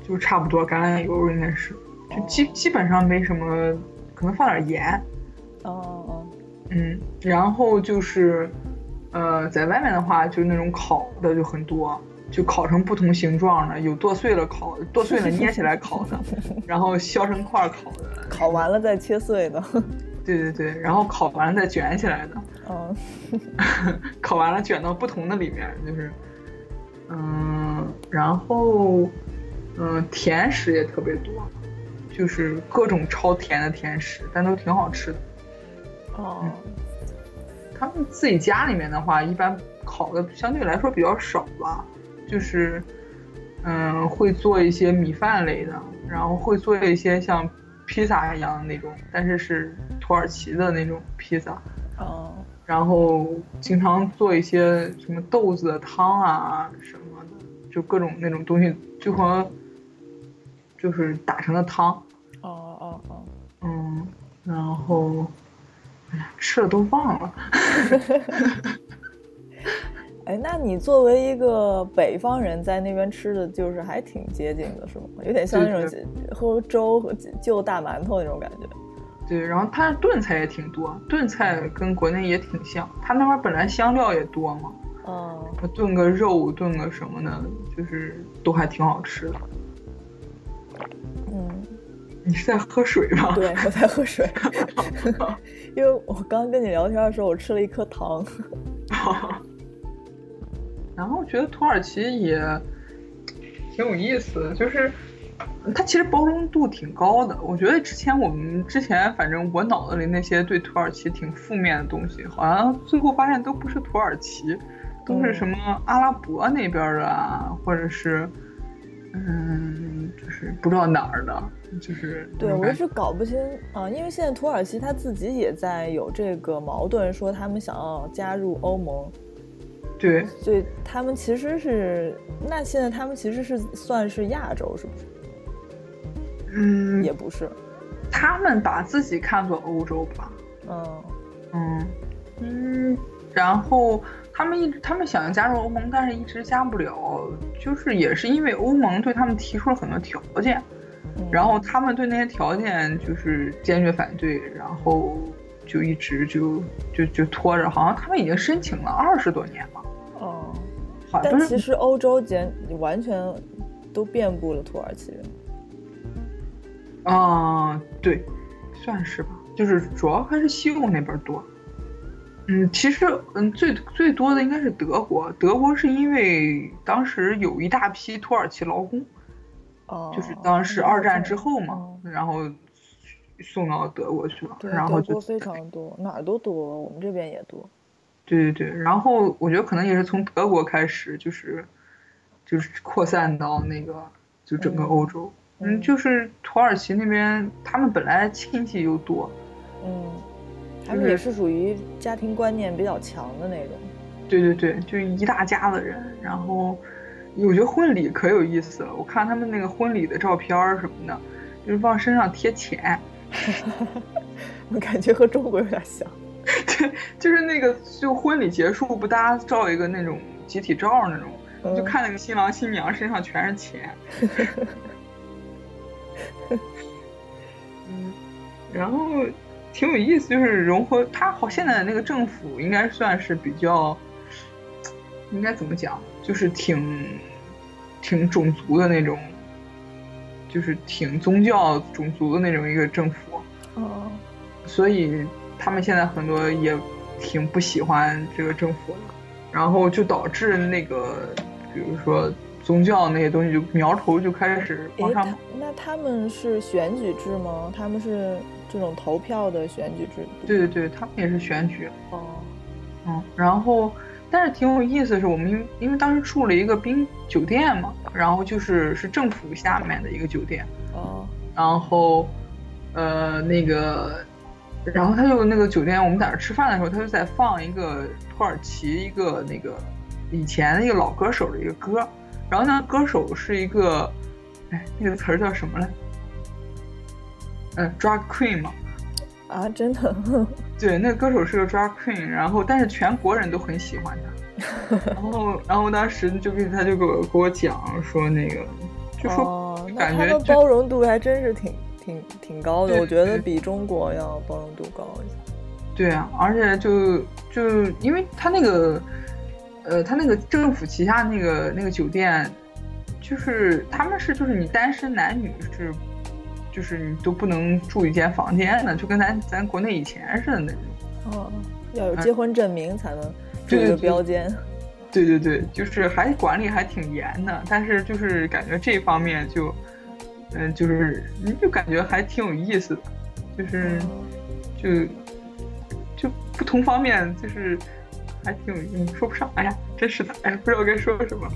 就差不多橄榄油应该是，就基基本上没什么，可能放点盐。哦哦，嗯，然后就是，呃，在外面的话，就那种烤的就很多，就烤成不同形状的，有剁碎了烤，剁碎了捏起来烤的，然后削成块儿烤的，烤完了再切碎的。对对对，然后烤完了再卷起来的，嗯，烤完了卷到不同的里面，就是，嗯，然后，嗯，甜食也特别多，就是各种超甜的甜食，但都挺好吃的。哦，他们自己家里面的话，一般烤的相对来说比较少吧，就是，嗯，会做一些米饭类的，然后会做一些像披萨一样的那种，但是是土耳其的那种披萨，哦，然后经常做一些什么豆子的汤啊什么的，就各种那种东西，就和就是打成的汤，哦哦哦，嗯，然后，吃了都忘了。哎，那你作为一个北方人，在那边吃的就是还挺接近的，是吗？有点像那种喝粥和就大馒头那种感觉。对，然后它炖菜也挺多，炖菜跟国内也挺像。它那边本来香料也多嘛，哦，炖个肉，炖个什么的，就是都还挺好吃的。嗯，你是在喝水吗？对，我在喝水，因为我刚跟你聊天的时候，我吃了一颗糖。然后觉得土耳其也挺有意思的，就是它其实包容度挺高的。我觉得之前我们之前反正我脑子里那些对土耳其挺负面的东西，好像最后发现都不是土耳其，都是什么阿拉伯那边的啊，或者是嗯，就是不知道哪儿的，就是对，我一直搞不清啊、因为现在土耳其他自己也在有这个矛盾，说他们想要加入欧盟，对。所以他们其实是，那现在他们其实是算是亚洲，是不是？嗯，也不是，他们把自己看作欧洲吧，嗯。嗯嗯，然后他们一直他们想要加入欧盟，但是一直加不了，就是也是因为欧盟对他们提出了很多条件，嗯然后他们对那些条件就是坚决反对，然后就一直就就就拖着，好像他们已经申请了二十多年了，哦，好像其实欧洲简完全都遍布了土耳其人。啊、对，算是吧，就是主要还是西欧那边多。嗯，其实嗯最最多的应该是德国，德国是因为当时有一大批土耳其劳工，哦，就是当时二战之后嘛哦，然后送到德国去了，然后就非常多，哪儿都多，我们这边也多。对对对，然后我觉得可能也是从德国开始，就是就是扩散到那个就整个欧洲。嗯，嗯就是土耳其那边，他们本来亲戚又多，嗯，他们也是属于家庭观念比较强的那种。对对对，就一大家子人，然后我觉得婚礼可有意思了。我看他们那个婚礼的照片儿什么的，就是往身上贴钱，我感觉和中国有点像。对，就是那个就婚礼结束不大家照一个那种集体照那种，嗯就看那个新郎新娘身上全是钱。嗯，然后挺有意思，就是融合他好现在的那个政府应该算是比较，应该怎么讲，就是挺挺种族的那种，就是挺宗教种族的那种一个政府，哦，所以他们现在很多也挺不喜欢这个政府的，然后就导致那个，比如说宗教那些东西就苗头就开始往，上那他们是选举制吗？他们是这种投票的选举制度？对对对，他们也是选举，哦，嗯，然后但是挺有意思的是，我们因为因为当时住了一个宾酒店嘛，然后就是是政府下面的一个酒店，哦，然后呃那个，然后他就那个酒店，我们在那儿吃饭的时候，他就在放一个土耳其一个那个以前的一个老歌手的一个歌，然后那个歌手是一个，哎，那个词儿叫什么来？嗯，drag queen 嘛，啊，真的，对，那个歌手是个 drag queen，然后但是全国人都很喜欢他，然后然后当时就跟他就给我给我讲说那个，就说、哦，感觉包容度还真是挺挺挺高的，我觉得比中国要包容度高一些。对啊，而且就就因为他那个，呃，他那个政府旗下那个那个酒店，就是他们是就是你单身男女是，就是你都不能住一间房间的，就跟咱咱国内以前似的那种。哦，要有结婚证明才能住一个标间。对对对，就是还管理还挺严的，但是就是感觉这方面就，嗯、就是你就感觉还挺有意思的，就是就就不同方面就是还挺有意思，说不上，哎呀，真是的，哎呀，不知道该说什么。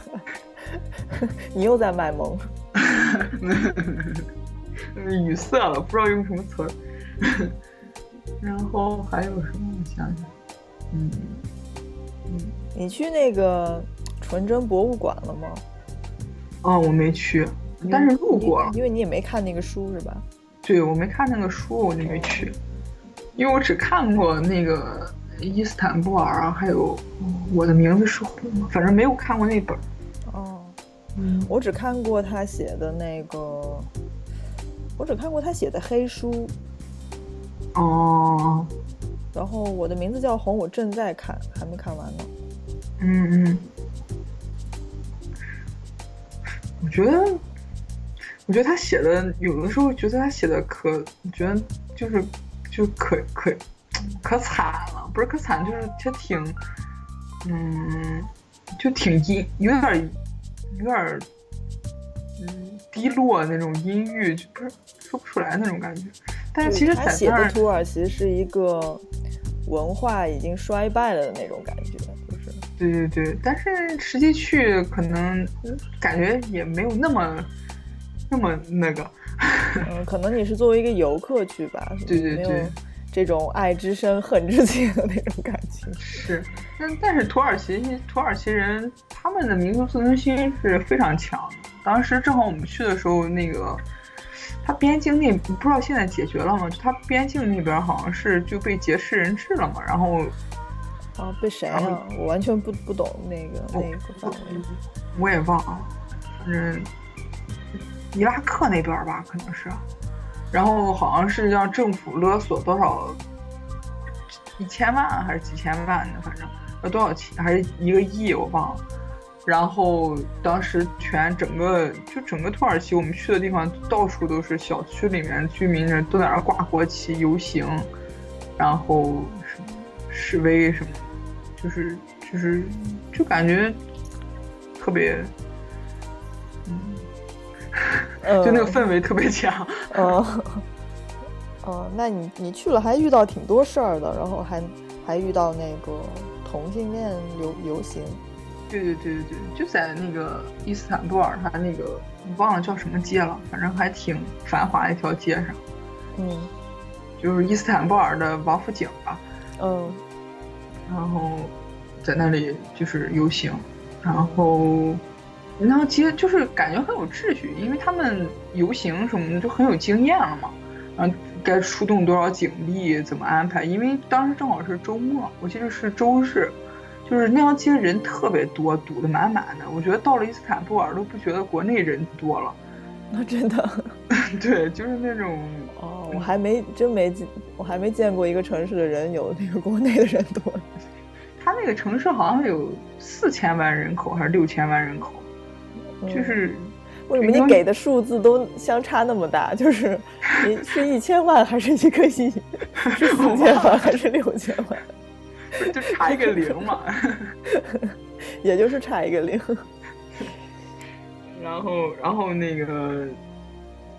你又在卖萌。语塞了，不知道用什么词儿。然后还有什么？我想想，嗯嗯你去那个纯真博物馆了吗？哦，我没去，但是路过了。因为你也没看那个书是吧？对，我没看那个书，我就没去，因为我只看过那个伊斯坦布尔啊，还有嗯我的名字是红，反正没有看过那本嗯，我只看过他写的那个，我只看过他写的黑书。哦，然后我的名字叫红，我正在看，还没看完呢。嗯嗯，我觉得，我觉得他写的有的时候觉得他写的可，我觉得就是就可可可惨了，不是可惨，就是他挺，嗯，就挺阴，有点儿有点儿，嗯，低落那种阴郁，就不是说不出来那种感觉。但是其实他写的土耳其是一个文化已经衰败了的那种感觉，就是对对对，但是实际去可能嗯感觉也没有那么那么那个。嗯，可能你是作为一个游客去吧，对对对这种爱之深恨之切的那种感情。是，但但是土耳其土耳其人他们的民族自尊心是非常强的。当时正好我们去的时候，那个他边境那不知道现在解决了吗？就他边境那边好像是就被劫持人质了嘛，然后啊，被谁然后啊？我完全不不懂那个那个范围。我也忘了，反正伊拉克那边吧，可能是，然后好像是让政府勒索多少一千万还是几千万的，反正要多少钱还是一个亿，我忘了。然后当时全整个就整个土耳其，我们去的地方到处都是小区里面居民人都在那挂国旗游行，然后什么示威什么，就是就是就感觉特别，就那个氛围特别强。嗯，哦，那你你去了还遇到挺多事儿的，然后还还遇到那个同性恋游游行。对对对对对，就在那个伊斯坦布尔，它那个我忘了叫什么街了，反正还挺繁华的一条街上，嗯就是伊斯坦布尔的王府井吧。嗯然后在那里就是游行，然后然后街就是感觉很有秩序，因为他们游行什么的就很有经验了嘛，然后该出动多少警力，怎么安排，因为当时正好是周末，我记得是周日。就是那条街人特别多，堵得满满的。我觉得到了伊斯坦布尔都不觉得国内人多了，那真的 对，就是那种哦，我还没真没见，我还没见过一个城市的人有那个国内的人多。他那个城市好像有四千万人口还是六千万人口，就是为什么你给的数字都相差那么大？就是你 是一千万还是一个亿？是四千万还是六千万？就差一个零嘛。也就是差一个零。然后，然后那个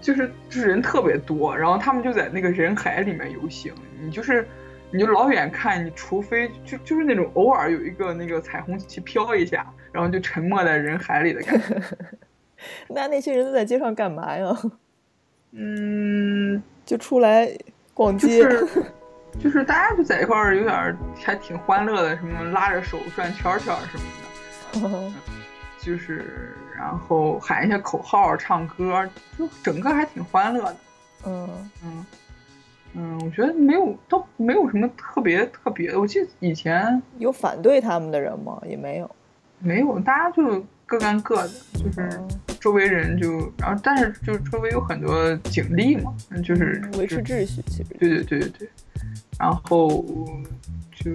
就是就是人特别多，然后他们就在那个人海里面游行。你就是你就老远看，你除非就就是那种偶尔有一个那个彩虹旗飘一下，然后就沉没在人海里的感觉。那那些人都在街上干嘛呀？嗯，就出来逛街。就 是就是大家就在一块儿，有点儿还挺欢乐的，什么拉着手转圈圈什么的，就是然后喊一些口号、唱歌，就整个还挺欢乐的。嗯嗯，嗯，我觉得没有，都没有什么特别特别的。我记得以前有反对他们的人吗？也没有。没有，大家就各干各的，就是嗯周围人就，然后但是就周围有很多警力嘛，就是维持秩序，其实对对对对对，然后就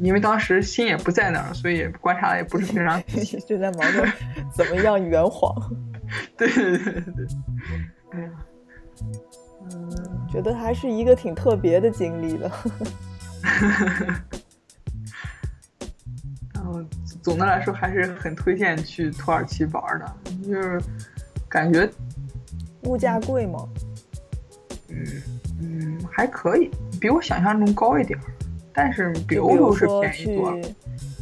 因为当时心也不在那儿，所以观察的也不是非常。就在忙着怎么样圆谎，对对对对，哎呀，嗯，觉得还是一个挺特别的经历的。然后总的来说还是很推荐去土耳其玩的，就是感觉物价贵吗？嗯嗯还可以，比我想象中高一点儿，但是比就欧洲是便宜多了。去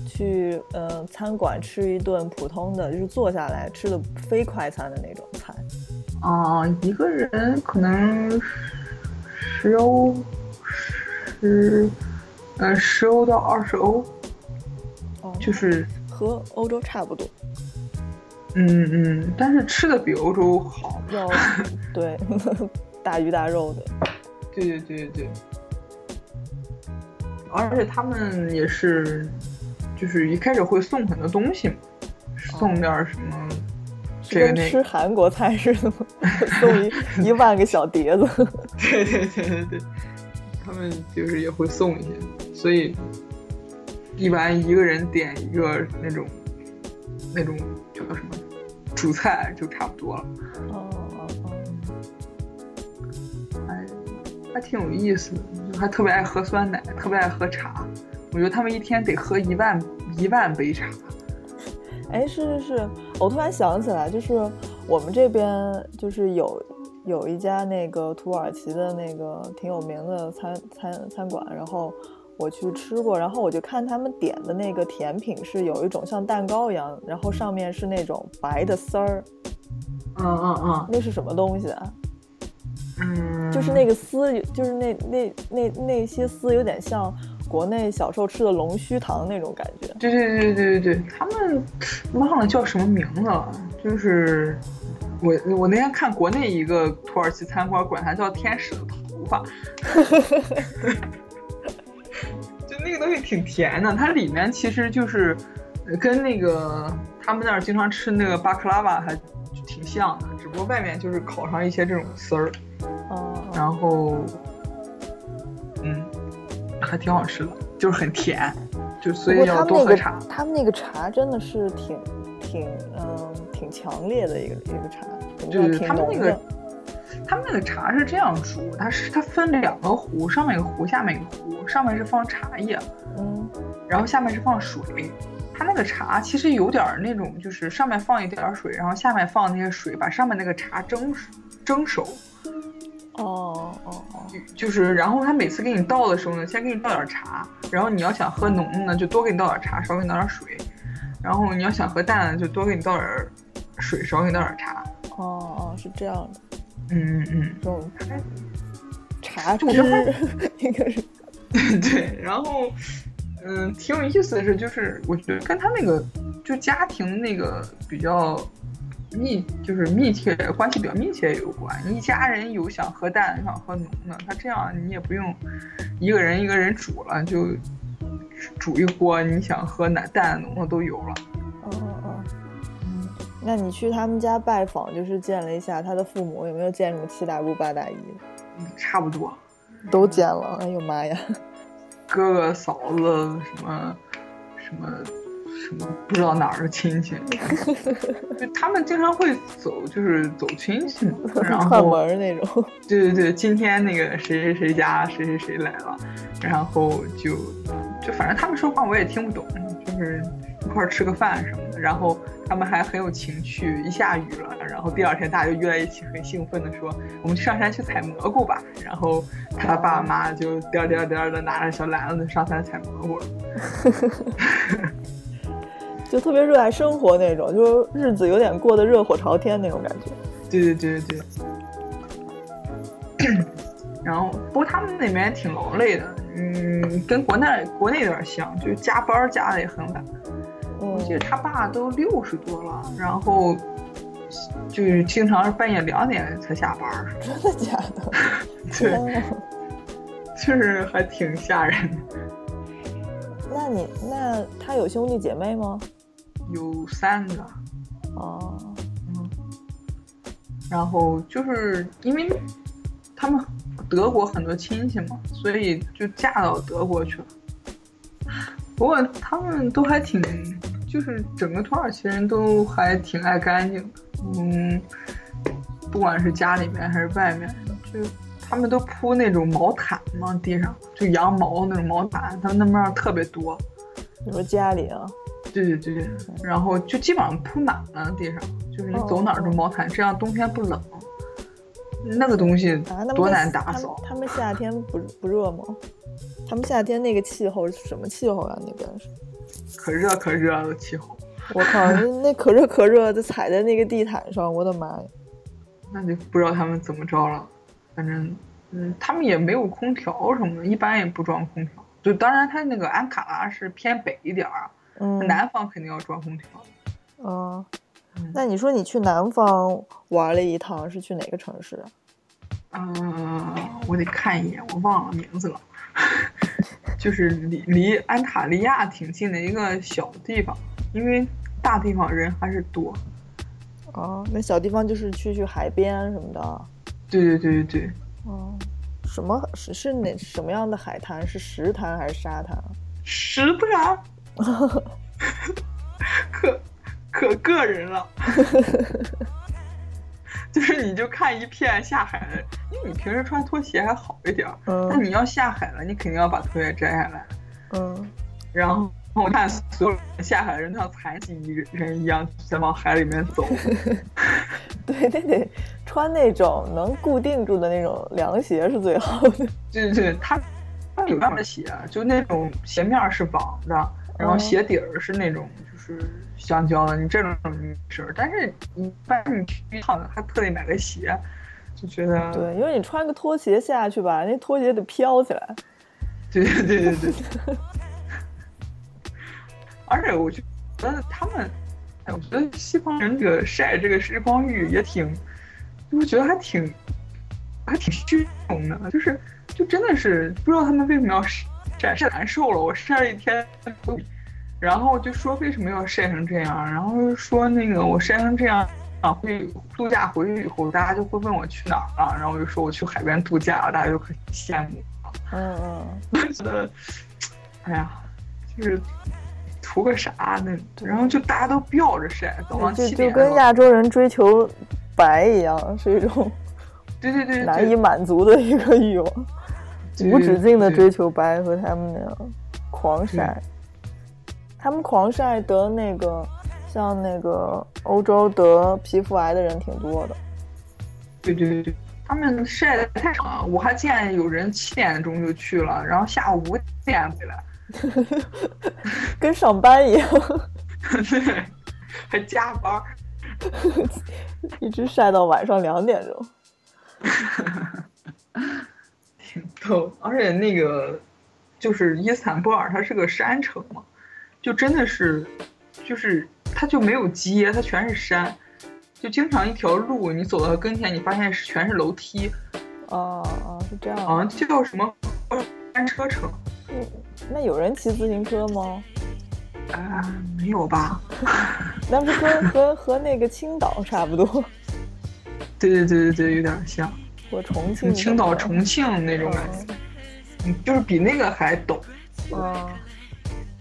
去呃餐馆吃一顿普通的，就是坐下来吃的非快餐的那种菜，啊、一个人可能十欧，十，呃，十欧到二十欧，哦，就是，和欧洲差不多。嗯嗯，但是吃的比欧洲好。要对 大鱼大肉的，对对对对。对，而且他们也是，就是一开始会送很多东西嘛，送点什么，这个那个，韩国菜似的吗？送一 一万个小碟子。对对对对对，他们就是也会送一些，所以一般一个人点一个那种那种叫什么主菜就差不多了，哦哦哦，还还挺有意思的，就还特别爱喝酸奶，特别爱喝茶。我觉得他们一天得喝一万一万杯茶。哎，是是是，我突然想起来，就是我们这边就是有有一家那个土耳其的那个挺有名的餐餐餐馆，然后我去吃过，然后我就看他们点的那个甜品是有一种像蛋糕一样，然后上面是那种白的丝儿，嗯嗯嗯那是什么东西啊？嗯，就是那个丝，就是那那那那些丝有点像国内小时候吃的龙须糖那种感觉。对对对对对对，他们忘了叫什么名字了，就是我我那天看国内一个土耳其餐馆，管它叫天使的头发，就那个东西挺甜的，它里面其实就是呃跟那个他们那儿经常吃那个巴克拉瓦还挺像的，只不过外面就是烤上一些这种丝儿，哦、然后嗯，还挺好吃的，就是很甜，就所以要过他们那个多喝茶。他们那个茶真的是挺挺嗯挺强烈的一个一个茶，对对，他们那个。他们那个茶是这样煮，它是它分两个壶，上面一个壶，下面一个壶，上面是放茶叶，嗯然后下面是放水。它那个茶其实有点儿那种，就是上面放一点儿水，然后下面放那些水，把上面那个茶蒸蒸熟。哦哦哦就是，然后他每次给你倒的时候呢，先给你倒点茶，然后你要想喝浓的呢，就多给你倒点茶，少给你倒点水，然后你要想喝淡的，就多给你倒点水，少给你倒点茶。哦哦，是这样的，嗯嗯嗯。这种茶汁我觉得应该是 对，然后，嗯，挺有意思的是，就是我觉得跟他那个就家庭那个比较密，就是密切关系比较密切有关。你一家人有想喝淡、想喝浓的，他这样你也不用一个人一个人煮了，就煮一锅，你想喝奶淡浓的都有了。哦哦哦。那你去他们家拜访，就是见了一下他的父母，有没有见什么七大姑八大姨？嗯差不多，都见了，哎呦妈呀！哥哥嫂子什么什么什么不知道哪儿的亲戚，就他们经常会走，就是走亲戚嘛，然串门那种。对对对，今天那个谁谁谁家谁谁谁来了，然后就就反正他们说话我也听不懂，就是一块儿吃个饭什么的，然后他们还很有情趣，一下雨了，然后第二天大家就约在一起，很兴奋的说我们去上山去采蘑菇吧，然后他爸妈就颠颠颠的拿着小篮子上山采蘑菇了。就特别热爱生活那种，就是日子有点过得热火朝天那种感觉。对对对对对。然后，不过他们那边挺劳累的，嗯，跟国内国内有点像，就是加班加的也很晚。我记得嗯，他爸都六十多了，然后就是经常是半夜两点才下班儿。真的假的？对，就是还挺吓人的。那你那他有兄弟姐妹吗？有三个，哦，嗯然后就是因为他们德国很多亲戚嘛，所以就嫁到德国去了。不过他们都还挺，就是整个土耳其人都还挺爱干净的，嗯，不管是家里面还是外面，就他们都铺那种毛毯嘛，地上就羊毛那种毛毯，他们那边特别多。你说家里啊？对对对，然后就基本上铺满了地上，就是你走哪儿都毛毯，这样冬天不冷。那个东西多难打扫。他们他们夏天不不热吗？他们夏天那个气候是什么气候啊？那边是？可热可热的气候，我靠，那那可热可热的，踩在那个地毯上，我的妈呀！那就不知道他们怎么着了。反正，嗯，他们也没有空调什么的，一般也不装空调。就当然，他那个安卡拉是偏北一点儿，嗯，南方肯定要装空调。啊，嗯那你说你去南方玩了一趟，是去哪个城市啊？嗯，我得看一眼，我忘了名字了。就是离离安塔利亚挺近的一个小地方，因为大地方人还是多。哦，那小地方就是去去海边什么的。对对对对对，哦，什么是是哪什么样的海滩？是石滩还是沙滩啊？石滩，可可个人了。就是你就看一片下海的，因为你平时穿拖鞋还好一点儿，嗯但你要下海了，你肯定要把拖鞋摘下来。嗯，然后我看所有人下海的人都像残疾人一样在往海里面走。对，那得穿那种能固定住的那种凉鞋是最好的。对对对，他他有样的鞋，就那种鞋面是绑的，然后嗯鞋底儿是那种就是橡胶的，你这种没事儿。但是一般你去一趟还特地买个鞋，就觉得对，因为你穿个拖鞋下去吧，那拖鞋得飘起来。对对对对 对。而且我觉得他们，哎，我觉得西方人这个晒这个日光浴也挺，我觉得还挺，还挺虚荣的，就是就真的是不知道他们为什么要晒晒难受了，我晒了一天，然后就说为什么要晒成这样，然后说那个我晒成这样。啊，会度假回去以后，大家就会问我去哪儿了，然后我就说我去海边度假了，大家就很羡慕。嗯嗯，我觉得，哎呀，就是图个啥呢？然后就大家都吊着晒，早上就就七点跟亚洲人追求白一样，是一种对对对难以满足的一个欲望，对无止境的追求白和他们那样狂晒。他们狂晒得那个，像那个欧洲得皮肤癌的人挺多的。对对对对，他们晒的太长了，我还见有人七点钟就去了，然后下午五点回来，跟上班一样，对，还加班儿。一直晒到晚上两点钟。挺逗，而且那个就是伊斯坦布尔，它是个山城嘛，就真的是，就是它就没有街，它全是山，就经常一条路你走到跟前，你发现全是楼梯，哦哦，是这样好的。像叫什么山车城嗯那有人骑自行车吗？啊、没有吧？那不是和和和那个青岛差不多，对对对对对，有点像或重庆。青岛、重庆那种感觉，嗯就是比那个还陡。嗯，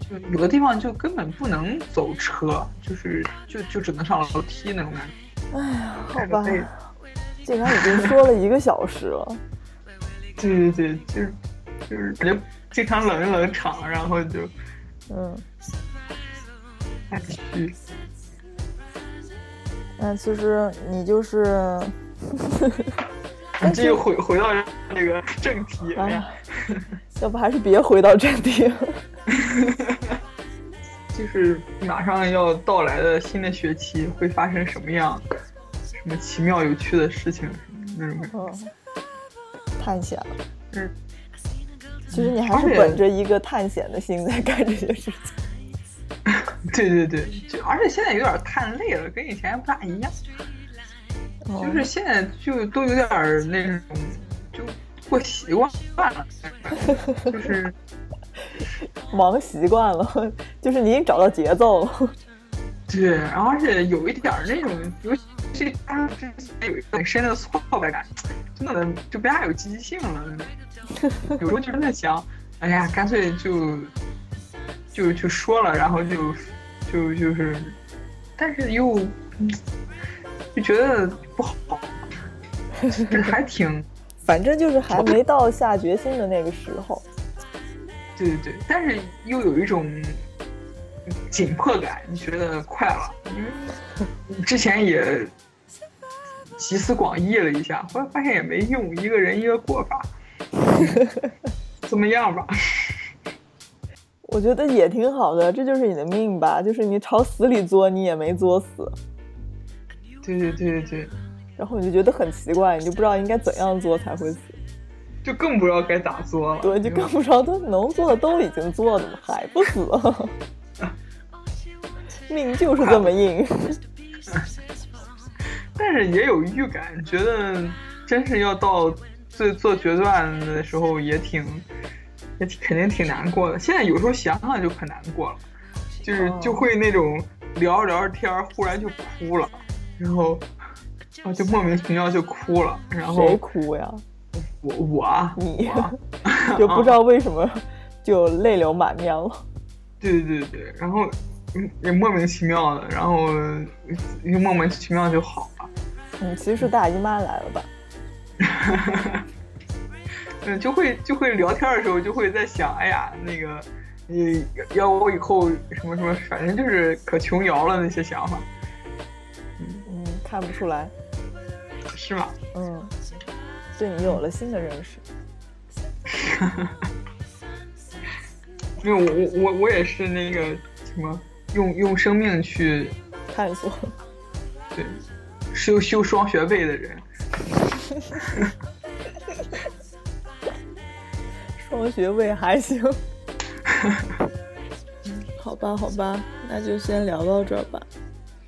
就有的地方就根本不能走车，就是就就只能上楼梯那种感觉。哎呀，好吧竟然已经说了一个小时了。对对对，就是就是感觉经常冷一冷场，然后就嗯，还去。那其实你就是，你继续回回到那个正题。哎呀，要不还是别回到正题了。就是马上要到来的新的学期会发生什么样、什么奇妙有趣的事情那种感觉。嗯，探险了。嗯，其实你还是本着一个探险的心在干这些事情。对对对，就而且现在有点太累了，跟以前不大一样。哦就是现在就都有点儿那种，就过习惯了，就是 忙习惯了，就是你已经找到节奏了。对，然后而且有一点儿那种，尤其他之前有一个很深的挫败感，真的就不大有积极性了。有时候就是在想，哎呀，干脆就就就说了，然后就就就是，但是又嗯就觉得不好，这 还挺 反正就是还没到下决心的那个时候。对对对，但是又有一种紧迫感，你觉得快了，因为之前也集思广益了一下，后来发现也没用，一个人一个过法，怎么样吧？我觉得也挺好的，这就是你的命吧，就是你朝死里作，你也没作死，对对对对对，然后你就觉得很奇怪，你就不知道应该怎样做才会死，就更不知道该咋做了。对，就更不知道都能做的都已经做了，怎么还不死啊？命就是这么硬。但是也有预感，觉得真是要到最做决断的时候，也挺也挺肯定挺难过的。现在有时候想想就可难过了，就是哦就会那种聊着聊着天儿，忽然就哭了，然后啊就莫名其妙就哭了，然后谁哭呀？我我啊你 就不知道为什么就泪流满面了。对对对，然后嗯也莫名其妙的，然后又莫名其妙就好了。嗯，其实是大姨妈来了吧？嗯，就会就会聊天的时候就会在想，哎呀，那个，你要我以后什么什么，反正就是可琼瑶了那些想法，嗯，看不出来。是吗？嗯，对你有了新的认识。因为我我我我也是那个什么，用用生命去探索。对修修双学位的人，双学位还行。好吧，好吧，那就先聊到这儿吧。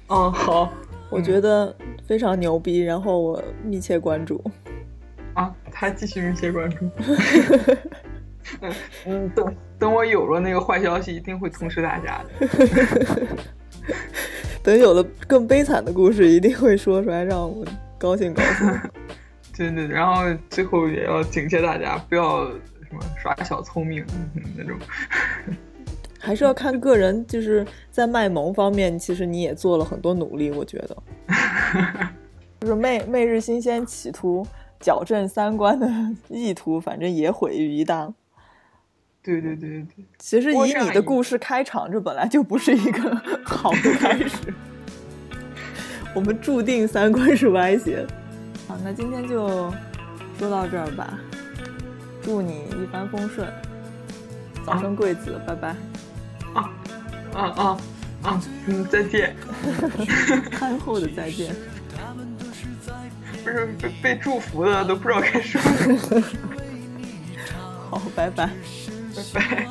嗯，好我觉得非常牛逼，然后我密切关注。啊，他继续密切关注。嗯嗯，等等我有了那个坏消息，一定会通知大家的。等有了更悲惨的故事，一定会说出来，让我高兴高兴。对对，然后最后也要警戒大家，不要什么耍小聪明、嗯、那种。还是要看个人，就是在卖萌方面，其实你也做了很多努力，我觉得。就是媚媚日新鲜企图矫正三观的 意图，反正也毁于一旦。对对对对对，其实以你的故事开场，这本来就不是一个 好的开始。我们注定三观是歪斜。好，那今天就说到这儿吧。祝你一帆风顺，早生贵子，拜拜。啊啊啊！嗯，再见。憨厚的再见。不是被被祝福的都不知道该说什么。好，拜拜，拜拜。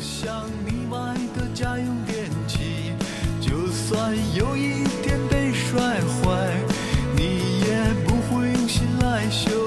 像你买的家用电器，就算有一天被摔坏，你也不会用心来修。